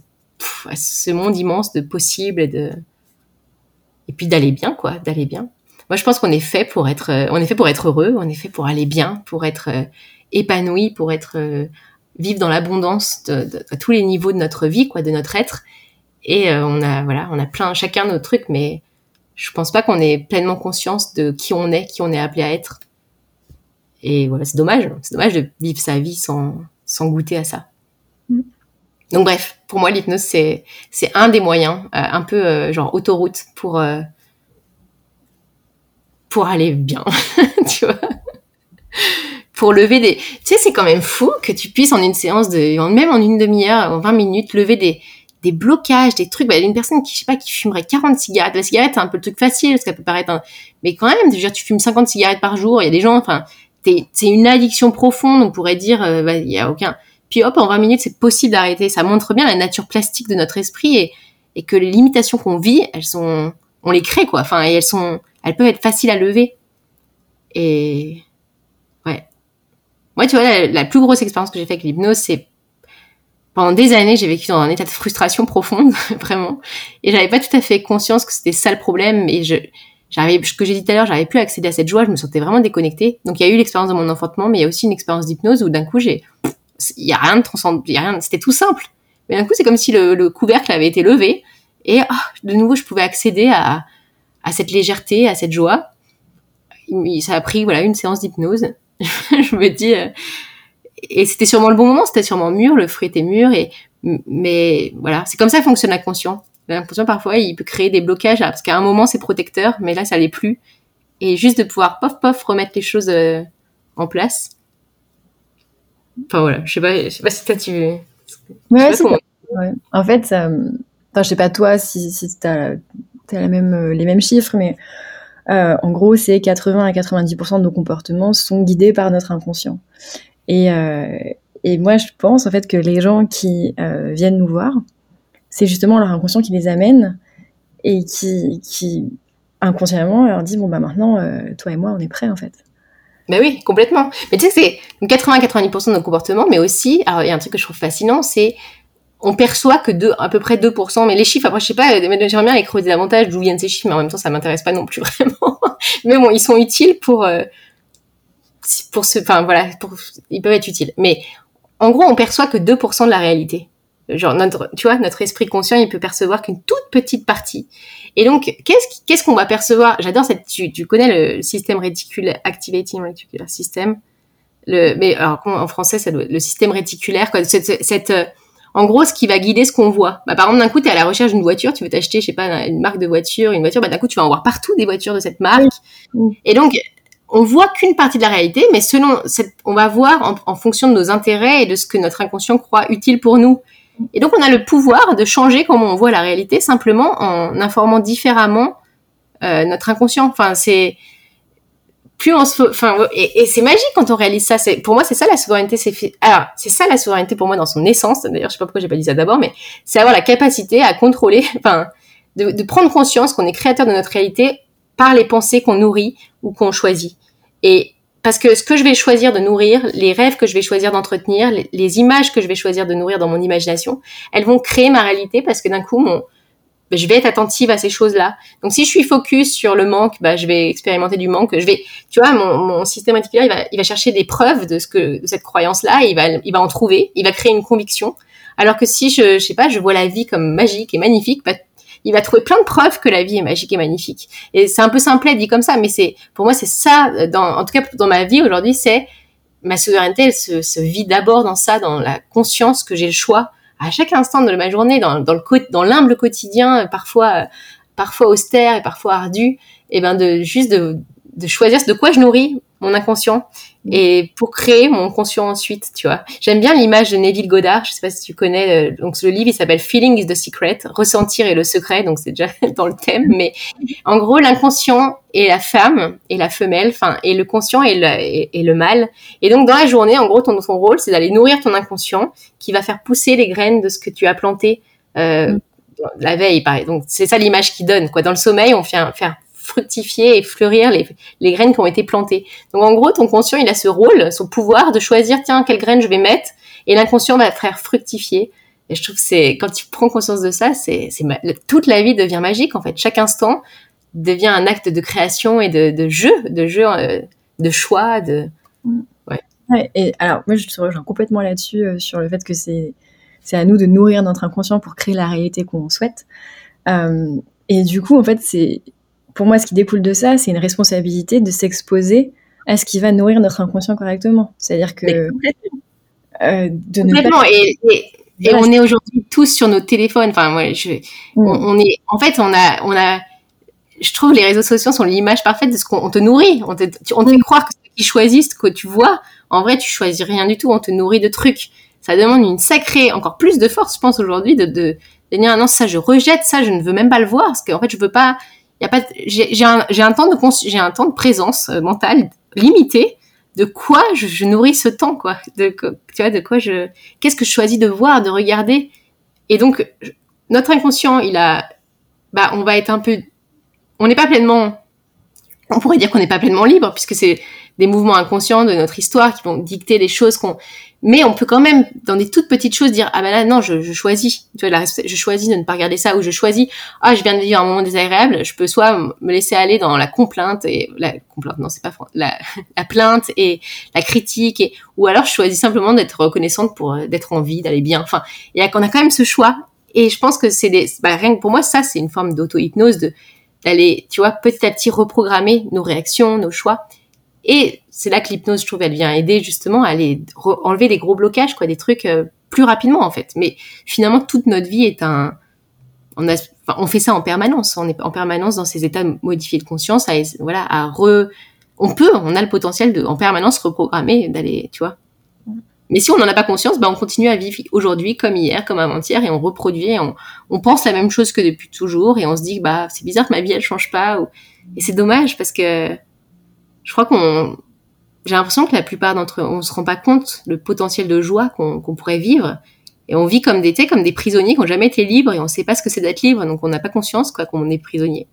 Speaker 2: monde immense de possibles et puis d'aller bien, quoi, d'aller bien. Moi, je pense qu'on est fait pour être, euh, heureux, on est fait pour aller bien, pour être euh, épanoui, pour être vivre dans l'abondance à tous les niveaux de notre vie, quoi, de notre être. Et on a, voilà, on a plein, chacun nos trucs, mais je pense pas qu'on ait pleinement conscience de qui on est, qui on est appelé à être. Et voilà, c'est dommage. C'est dommage de vivre sa vie sans, sans goûter à ça. Mm. Donc bref, pour moi, l'hypnose, c'est, c'est un des moyens, euh, un peu euh, genre autoroute pour, euh, pour aller bien, tu vois. Pour lever des... Tu sais, c'est quand même fou que tu puisses en une séance de... Même en une demi-heure, en 20 minutes, lever des, des blocages, des trucs. Bah, une personne qui, je sais pas, qui fumerait 40 cigarettes. La cigarette, c'est un peu le truc facile, parce qu'elle peut paraître un... Mais quand même, dire, tu fumes 50 cigarettes par jour, il y a des gens, enfin, c'est une addiction profonde, on pourrait dire, euh, bah, il y a aucun... Puis hop, en 20 minutes, c'est possible d'arrêter. Ça montre bien la nature plastique de notre esprit et, et que les limitations qu'on vit, elles sont... On les crée, quoi. Enfin, et elles sont... Elles peuvent être faciles à lever. Et... Ouais. Moi, tu vois, la, la plus grosse expérience que j'ai fait avec l'hypnose, c'est pendant des années, j'ai vécu dans un état de frustration profonde, vraiment, et j'avais pas tout à fait conscience que c'était ça le problème. Et je, j'arrivais, ce que j'ai dit tout à l'heure, j'arrivais plus à accéder à cette joie. Je me sentais vraiment déconnectée. Donc il y a eu l'expérience de mon enfantement, mais il y a aussi une expérience d'hypnose où d'un coup j'ai, il y a rien de transcendant, il y a rien, c'était tout simple. Mais d'un coup c'est comme si le, le, couvercle avait été levé et oh, de nouveau je pouvais accéder à, à cette légèreté, à cette joie. Ça a pris voilà une séance d'hypnose. je me dis. Euh, et c'était sûrement le bon moment, c'était sûrement mûr, le fruit était mûr, et mais voilà, c'est comme ça que fonctionne l'inconscient. L'inconscient parfois il peut créer des blocages parce qu'à un moment c'est protecteur, mais là ça l'est plus. Et juste de pouvoir pof pof remettre les choses euh, en place. Enfin voilà, je sais pas, je sais pas si toi tu.
Speaker 3: Ouais, c'est ouais. En fait, ça... enfin je sais pas toi si si t'as as la même euh, les mêmes chiffres, mais euh, en gros, c'est 80 à 90% de nos comportements sont guidés par notre inconscient. Et, euh, et moi, je pense en fait que les gens qui euh, viennent nous voir, c'est justement leur inconscient qui les amène et qui, inconsciemment leur dit bon bah maintenant, euh, toi et moi, on est prêts en fait.
Speaker 2: Ben oui, complètement. Mais tu sais, c'est 80-90% de nos comportements, mais aussi, il y a un truc que je trouve fascinant, c'est on perçoit que à peu près 2%, mais les chiffres, après, je sais pas, j'aimerais bien les creuser davantage d'où viennent ces chiffres, mais en même temps, ça m'intéresse pas non plus vraiment. mais bon, ils sont utiles pour, pour ce, enfin voilà, pour, ils peuvent être utiles. Mais en gros, on perçoit que 2% de la réalité. Genre notre, tu vois, notre esprit conscient, il peut percevoir qu'une toute petite partie. Et donc, qu'est-ce qu'est-ce qu'on va percevoir? J'adore cette, tu, tu connais le système réticulaire, activating reticular system? Le, mais alors en français, c'est le, système réticulaire. Quoi, cette, cette, euh, en gros, ce qui va guider ce qu'on voit. Bah, par exemple, d'un coup, tu es à la recherche d'une voiture, tu veux t'acheter, je sais pas, une marque de voiture, une voiture, bah, d'un coup, tu vas en voir partout des voitures de cette marque. Et donc, on voit qu'une partie de la réalité, mais selon on va voir en, fonction de nos intérêts et de ce que notre inconscient croit utile pour nous. Et donc, on a le pouvoir de changer comment on voit la réalité simplement en informant différemment euh, notre inconscient. Enfin, c'est plus on se, enfin, et, c'est magique quand on réalise ça. C'est pour moi, c'est ça la souveraineté. C'est. Alors, c'est ça la souveraineté pour moi dans son essence. D'ailleurs, je sais pas pourquoi j'ai pas dit ça d'abord, mais c'est avoir la capacité à contrôler, enfin, de prendre conscience qu'on est créateur de notre réalité par les pensées qu'on nourrit ou qu'on choisit. Et parce que ce que je vais choisir de nourrir, les rêves que je vais choisir d'entretenir, les, images que je vais choisir de nourrir dans mon imagination, elles vont créer ma réalité parce que d'un coup, mon, ben, je vais être attentive à ces choses-là. Donc si je suis focus sur le manque, bah, je vais expérimenter du manque. Je vais, tu vois, mon, système réticulaire, il va, chercher des preuves de ce que cette croyance-là, il va, en trouver, il va créer une conviction. Alors que si je, je sais pas, je vois la vie comme magique et magnifique, bah, il va trouver plein de preuves que la vie est magique et magnifique. Et c'est un peu simplet dit comme ça, mais c'est pour moi c'est ça. Dans, en tout cas dans ma vie aujourd'hui, c'est ma souveraineté. Elle se, se vit d'abord dans ça, dans la conscience que j'ai le choix à chaque instant de ma journée, dans, dans le dans l'humble quotidien, parfois parfois austère et parfois ardu, et ben de juste de de choisir de quoi je nourris mon inconscient et pour créer mon conscient ensuite, tu vois. J'aime bien l'image de Neville Goddard, je sais pas si tu connais, euh, donc le livre il s'appelle Feeling is the Secret, ressentir est le secret, donc c'est déjà dans le thème, mais en gros l'inconscient est la femme et la femelle, enfin et le conscient est le, le mâle, et donc dans la journée, en gros ton, ton rôle c'est d'aller nourrir ton inconscient qui va faire pousser les graines de ce que tu as planté euh, mm. la veille, pareil. Donc c'est ça l'image qui donne, quoi. Dans le sommeil, on fait faire fructifier et fleurir les, les graines qui ont été plantées. Donc en gros, ton conscient, il a ce rôle, son pouvoir de choisir, tiens, quelle graine je vais mettre, et l'inconscient va faire fructifier. Et je trouve que c'est quand tu prends conscience de ça, c'est toute la vie devient magique en fait. Chaque instant devient un acte de création et de, de jeu, de jeu, euh, de choix, de
Speaker 1: ouais. ouais. Et alors moi je te rejoins complètement là-dessus euh, sur le fait que c'est c'est à nous de nourrir notre inconscient pour créer la réalité qu'on souhaite. Euh, et du coup en fait c'est pour moi, ce qui découle de ça, c'est une responsabilité de s'exposer à ce qui va nourrir notre inconscient correctement. C'est-à-dire que
Speaker 2: euh, de complètement. Et, et, on est aujourd'hui tous sur nos téléphones. Enfin, moi, je, mm. on, est, en fait, on a, on a. Je trouve les réseaux sociaux sont l'image parfaite de ce qu'on te nourrit. On te, on te fait croire que ce qu'ils choisissent, que tu vois, en vrai, tu choisis rien du tout. On te nourrit de trucs. Ça demande une sacrée, encore plus de force, je pense aujourd'hui, de, de, de dire ah non, ça je rejette, ça je ne veux même pas le voir, parce qu'en fait, je veux pas pas, j'ai un, temps de présence euh, mentale limité. De quoi je, nourris ce temps, quoi De tu de quoi je, qu'est-ce que je choisis de voir, de regarder Et donc, notre inconscient, il a, bah, on va être un peu, on n'est pas pleinement, on pourrait dire qu'on n'est pas pleinement libre puisque c'est des mouvements inconscients de notre histoire qui vont dicter les choses qu'on mais on peut quand même dans des toutes petites choses dire ah ben là non je, je choisis. Tu vois je choisis de ne pas regarder ça ou je choisis ah je viens de vivre un moment désagréable je peux soit me laisser aller dans la complainte et la complainte non c'est pas la, la plainte et la critique et ou alors je choisis simplement d'être reconnaissante pour euh, d'être en vie d'aller bien. Enfin il y a qu'on a quand même ce choix. Et je pense que c'est des bah, rien que pour moi ça c'est une forme d'auto hypnose de d'aller tu vois petit à petit reprogrammer nos réactions nos choix. Et c'est là que l'hypnose, je trouve, elle vient aider justement à aller enlever des gros blocages, quoi, des trucs euh, plus rapidement en fait. Mais finalement, toute notre vie est un, on, a, on fait ça en permanence. On est en permanence dans ces états modifiés de conscience, à, voilà, à re, on peut, on a le potentiel de, en permanence, reprogrammer, d'aller, tu vois. Mais si on n'en a pas conscience, bah on continue à vivre aujourd'hui comme hier, comme avant-hier, et on reproduit, et on, on, pense la même chose que depuis toujours, et on se dit, bah c'est bizarre que ma vie elle change pas, ou... et c'est dommage parce que je crois qu'on, j'ai l'impression que la plupart d'entre eux, on se rend pas compte le potentiel de joie qu'on pourrait vivre. Et on vit comme des, comme des prisonniers qui n'ont jamais été libres et on ne sait pas ce que c'est d'être libre, donc on n'a pas conscience quoi qu'on est prisonnier.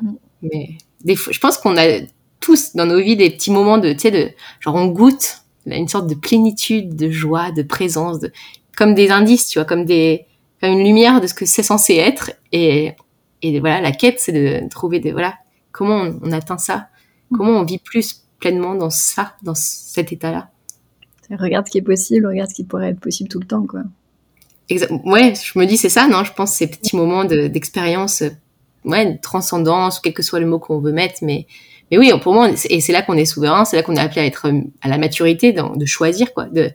Speaker 2: Mm. Mais des fois, je pense qu'on a tous dans nos vies des petits moments de, tu sais, de genre on goûte une sorte de plénitude, de joie, de présence, de, comme des indices, tu vois, comme des, comme une lumière de ce que c'est censé être. Et, et voilà, la quête, c'est de trouver des, voilà, comment on atteint ça? Comment on vit plus pleinement dans ça, dans cet état-là
Speaker 1: Regarde ce qui est possible, regarde ce qui pourrait être possible tout le temps, quoi.
Speaker 2: Ouais, je me dis c'est ça, non? Je pense ces petits moments d'expérience, ouais, de transcendance, quel que soit le mot qu'on veut mettre, mais mais oui, pour moi, et c'est là qu'on est souverain, c'est là qu'on est appelé à être à la maturité, de choisir quoi. De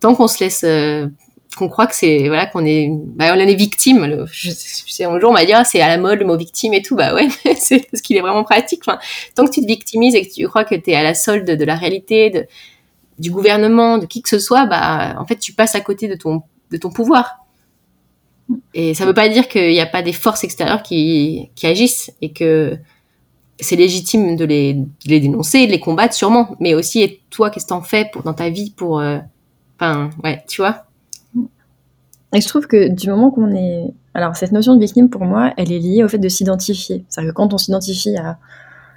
Speaker 2: tant qu'on se laisse euh, qu'on croit que c'est voilà qu'on est bah, on est victime je, sais un jour on m'a dit c'est à la mode le mot victime et tout. Bah ouais c'est parce qu'il est vraiment pratique. Enfin tant que tu te victimises et que tu crois que tu es à la solde de la réalité du gouvernement de qui que ce soit bah en fait tu passes à côté de ton de ton pouvoir. Et ça veut pas dire qu'il n'y a pas des forces extérieures qui, qui agissent et que c'est légitime de les, de les dénoncer, de les combattre sûrement, mais aussi et toi qu'est-ce que t'en fais pour dans ta vie pour euh, enfin ouais tu vois?
Speaker 1: Et je trouve que du moment qu'on est... Alors cette notion de victime, pour moi, elle est liée au fait de s'identifier. C'est-à-dire que quand on s'identifie à,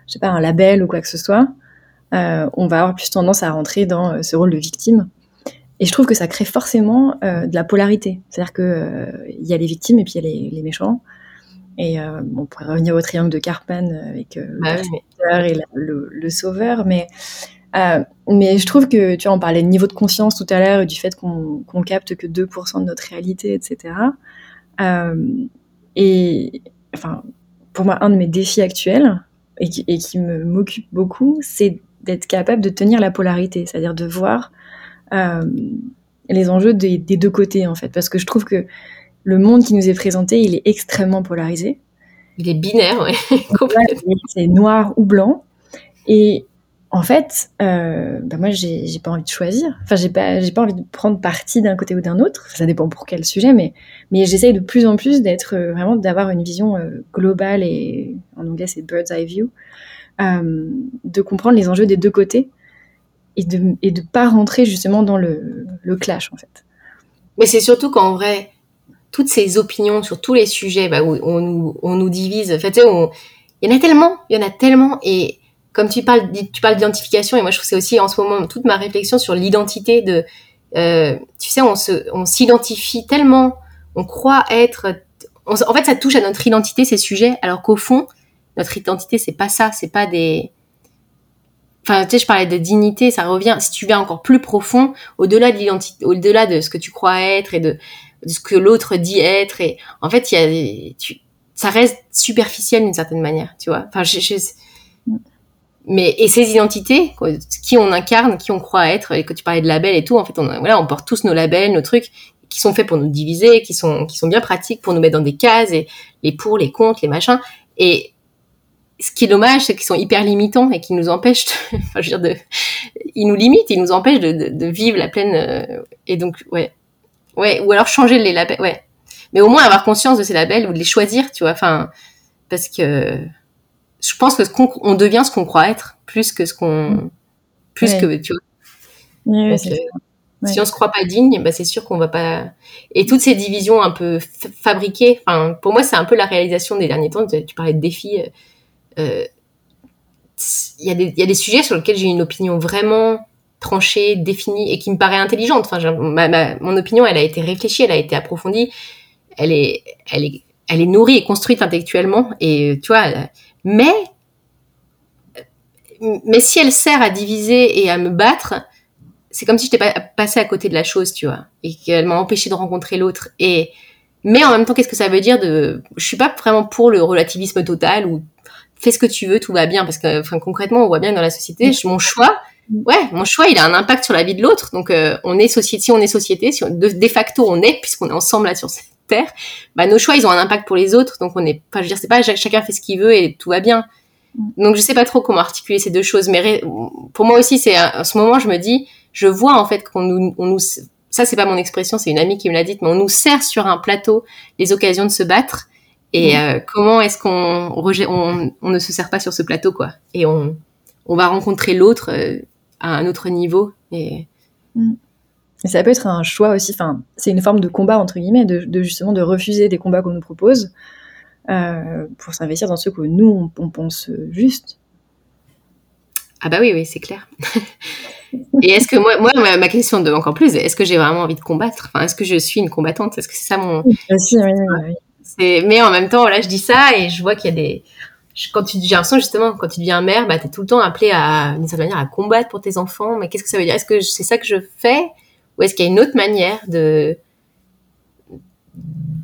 Speaker 1: je sais pas, un label ou quoi que ce soit, euh, on va avoir plus tendance à rentrer dans euh, ce rôle de victime. Et je trouve que ça crée forcément euh, de la polarité. C'est-à-dire que il y a les victimes et puis il y a les, les méchants. Et on pourrait revenir au triangle de Carpan avec le bah et le, le, sauveur, mais euh, mais je trouve que, tu vois, on parlait de niveau de conscience tout à l'heure et du fait qu'on capte que 2% de notre réalité, etc. Euh, et, enfin, pour moi, un de mes défis actuels, et qui, et qui m'occupe beaucoup, c'est d'être capable de tenir la polarité, c'est-à-dire de voir euh, les enjeux des, des, deux côtés, en fait. Parce que je trouve que le monde qui nous est présenté, il est extrêmement polarisé.
Speaker 2: Il est binaire, ouais.
Speaker 1: c'est noir ou blanc.
Speaker 3: Et en fait, euh, bah moi, j'ai pas envie de choisir. Enfin, j'ai pas, j'ai pas envie de prendre parti d'un côté ou d'un autre. Ça dépend pour quel sujet, mais, mais j'essaye de plus en plus d'être euh, vraiment d'avoir une vision euh, globale et en anglais c'est bird's eye view, de comprendre les enjeux des deux côtés et de et de pas rentrer justement dans le, clash en fait.
Speaker 2: Mais c'est surtout qu'en vrai, toutes ces opinions sur tous les sujets bah, où on nous, on nous divise. En fait, il y en a tellement, il y en a tellement et comme tu parles, tu parles d'identification, et moi je trouve c'est aussi en ce moment toute ma réflexion sur l'identité de, euh, tu sais, on se, on s'identifie tellement, on croit être, en fait ça touche à notre identité ces sujets, alors qu'au fond notre identité c'est pas ça, c'est pas des, enfin tu sais je parlais de dignité, ça revient, si tu vas encore plus profond, au-delà de l'identité, au-delà de ce que tu crois être et de, ce que l'autre dit être, et en fait il y a, tu, ça reste superficiel d'une certaine manière, tu vois. Enfin je mais et ces identités, qui on incarne, qui on croit être, et que tu parlais de labels et tout, en fait, on, voilà, on porte tous nos labels, nos trucs qui sont faits pour nous diviser, qui sont qui sont bien pratiques pour nous mettre dans des cases et les pour, les contre, les machins. Et ce qui est dommage, c'est qu'ils sont hyper limitants et qui nous empêchent, de, enfin, je veux dire, de, ils nous limitent, ils nous empêchent de, de, de vivre la pleine. Euh, et donc, ouais, ouais, ou alors changer les labels, ouais. Mais au moins avoir conscience de ces labels ou de les choisir, tu vois. Enfin, parce que je pense que ce qu'on on devient ce qu'on croit être plus que ce qu'on plus que tu vois.
Speaker 3: Oui,
Speaker 2: euh, si on se croit pas digne bah c'est sûr qu'on va pas et toutes ces divisions un peu fabriquées enfin pour moi c'est un peu la réalisation des derniers temps tu parlais de défis euh, il y a des il y a des sujets sur lesquels j'ai une opinion vraiment tranchée définie et qui me paraît intelligente. Enfin ma, ma, mon opinion elle a été réfléchie elle a été approfondie. Elle est elle est elle est nourrie et construite intellectuellement et tu vois mais, mais si elle sert à diviser et à me battre, c'est comme si j'étais pas passée à côté de la chose, tu vois, et qu'elle m'a empêché de rencontrer l'autre. Et mais en même temps, qu'est-ce que ça veut dire de Je suis pas vraiment pour le relativisme total ou fais ce que tu veux, tout va bien, parce que enfin concrètement, on voit bien dans la société, mon choix, ouais, mon choix, il a un impact sur la vie de l'autre. Donc euh, on est société, si on est société, si de, de facto on est, puisqu'on est ensemble là sur bah nos choix ils ont un impact pour les autres. Donc on est, pas, je veux dire, c'est pas chacun fait ce qu'il veut et tout va bien. Donc je sais pas trop comment articuler ces deux choses, mais pour moi aussi c'est à ce moment je me dis, je vois en fait qu'on nous, on nous, ça c'est pas mon expression, c'est une amie qui me l'a dit, mais on nous sert sur un plateau les occasions de se battre. Et euh, comment est-ce qu'on on, on, ne se sert pas sur ce plateau quoi Et on, on va rencontrer l'autre euh, à un autre niveau. Et
Speaker 3: mm. Et ça peut être un choix aussi, enfin, c'est une forme de combat, entre guillemets, de, de justement de refuser des combats qu'on nous propose euh, pour s'investir dans ceux que nous, on, on, pense juste.
Speaker 2: Ah bah oui, oui, c'est clair. Et est-ce que moi, moi ma, question de encore plus, est-ce que j'ai vraiment envie de combattre? Enfin, est-ce que je suis une combattante? Est-ce que c'est ça mon...
Speaker 3: Oui, oui, oui,
Speaker 2: oui. Mais en même temps, là, je dis ça et je vois qu'il y a des... Quand tu, j'ai l'impression justement, quand tu deviens mère, bah, t'es tout le temps appelé à, d'une certaine manière, à combattre pour tes enfants. Mais qu'est-ce que ça veut dire? Est-ce que c'est ça que je fais? Ou est-ce qu'il y a une autre manière de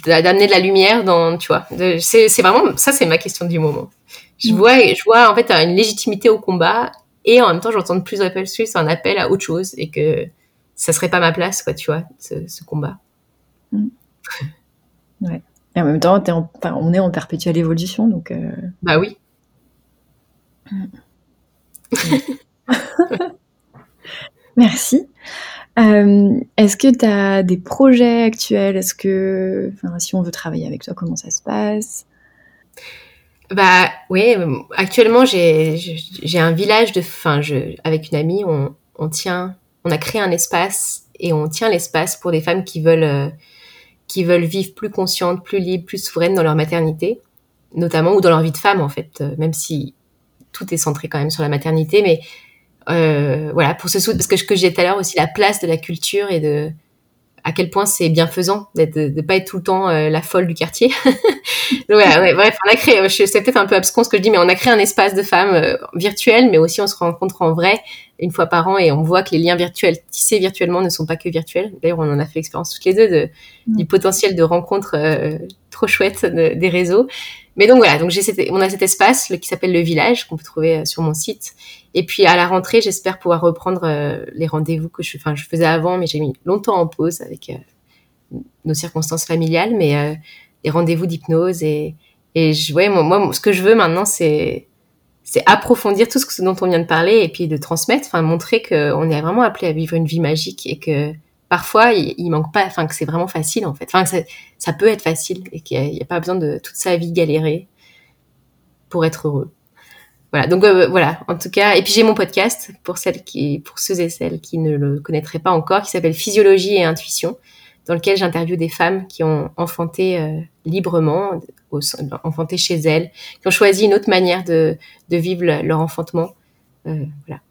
Speaker 2: d'amener de la lumière dans tu vois c'est vraiment ça c'est ma question du moment je mm. vois je vois en fait une légitimité au combat et en même temps j'entends de plus en plus un appel à autre chose et que ça serait pas ma place quoi tu vois ce, ce combat
Speaker 3: mm. ouais et en même temps es en, enfin, on est en perpétuelle évolution donc euh...
Speaker 2: bah oui
Speaker 3: mm. merci euh, Est-ce que tu as des projets actuels? Est-ce que, si on veut travailler avec toi, comment ça se passe?
Speaker 2: Bah oui, actuellement j'ai un village de, enfin, avec une amie, on, on, tient, on a créé un espace et on tient l'espace pour des femmes qui veulent, euh, qui veulent vivre plus conscientes, plus libres, plus souveraines dans leur maternité, notamment ou dans leur vie de femme en fait, euh, même si tout est centré quand même sur la maternité, mais euh, voilà, pour ce parce que ce que j'ai tout à l'heure aussi la place de la culture et de à quel point c'est bienfaisant d'être de, de, pas être tout le temps euh, la folle du quartier. Donc, ouais, ouais, bref, on a créé, c'est peut-être un peu abscon ce que je dis, mais on a créé un espace de femmes euh, virtuel, mais aussi on se rencontre en vrai une fois par an et on voit que les liens virtuels tissés virtuellement ne sont pas que virtuels. D'ailleurs, on en a fait l'expérience toutes les deux de, mmh. du potentiel de rencontres euh, trop chouettes de, des réseaux. Mais donc voilà, donc j'ai on a cet espace qui s'appelle le village qu'on peut trouver euh, sur mon site. Et puis à la rentrée, j'espère pouvoir reprendre euh, les rendez-vous que je, faisais avant, mais j'ai mis longtemps en pause avec euh, nos circonstances familiales, mais les rendez-vous d'hypnose et, et je, ouais, moi, ce que je veux maintenant, c'est approfondir tout ce dont on vient de parler et puis de transmettre, enfin montrer qu'on est vraiment appelé à vivre une vie magique et que parfois il, manque pas, enfin que c'est vraiment facile en fait, enfin que ça, peut être facile et qu'il n'y a, pas besoin de toute sa vie galérer pour être heureux. Voilà, donc euh, voilà, en tout cas, et puis j'ai mon podcast pour celles qui, pour ceux et celles qui ne le connaîtraient pas encore, qui s'appelle Physiologie et Intuition, dans lequel j'interviewe des femmes qui ont enfanté euh, librement, enfanté chez elles, qui ont choisi une autre manière de, de vivre leur enfantement, euh, voilà,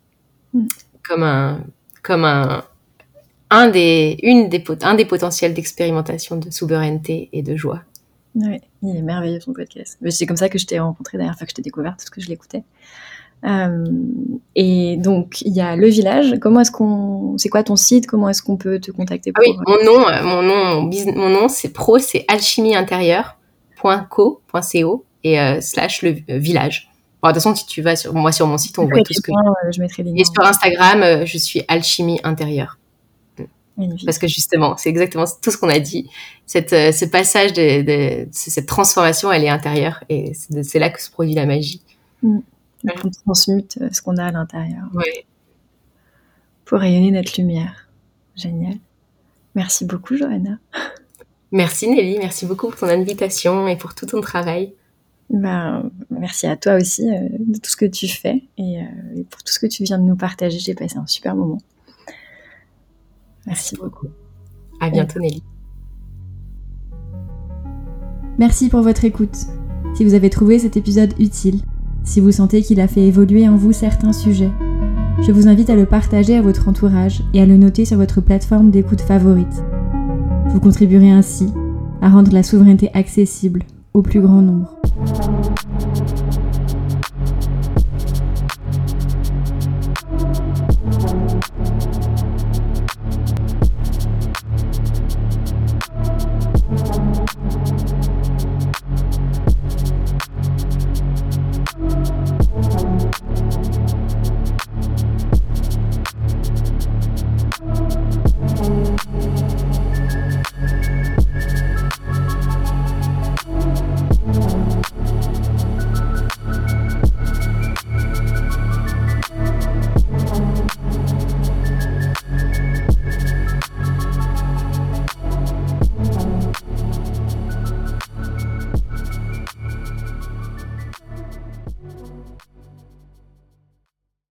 Speaker 2: mm. comme un, comme un, un des, une des, un des potentiels d'expérimentation de souveraineté et de joie.
Speaker 3: Oui, il est merveilleux son podcast. C'est comme ça que je t'ai rencontré dernière fois que je t'ai découvert, parce que je l'écoutais. Euh, et donc, il y a le village. Comment est-ce qu'on, c'est quoi ton site? Comment est-ce qu'on peut te contacter
Speaker 2: ah Oui, mon nom, euh, mon nom, mon nom, c'est pro, c'est alchimieintérieure.co, et euh, slash le village. Bon, de toute façon, si tu vas sur moi sur mon site, on voit tout ce que.
Speaker 3: je mettrai les
Speaker 2: Et sur Instagram, je suis alchimie intérieure. Parce que justement, c'est exactement tout ce qu'on a dit. Cette, ce passage de, cette transformation, elle est intérieure et c'est là que se produit la magie.
Speaker 3: Mm. On transmute euh, ce qu'on a à l'intérieur. Pour rayonner notre lumière. Génial. Merci beaucoup, Johanna.
Speaker 2: Merci Nelly, merci beaucoup pour ton invitation et pour tout ton travail.
Speaker 3: Ben, merci à toi aussi euh, de tout ce que tu fais et, euh, et, pour tout ce que tu viens de nous partager. J'ai passé un super moment. Merci beaucoup.
Speaker 2: À bientôt Nelly.
Speaker 1: Merci pour votre écoute. Si vous avez trouvé cet épisode utile, si vous sentez qu'il a fait évoluer en vous certains sujets, je vous invite à le partager à votre entourage et à le noter sur votre plateforme d'écoute favorite. Vous contribuerez ainsi à rendre la souveraineté accessible au plus grand nombre.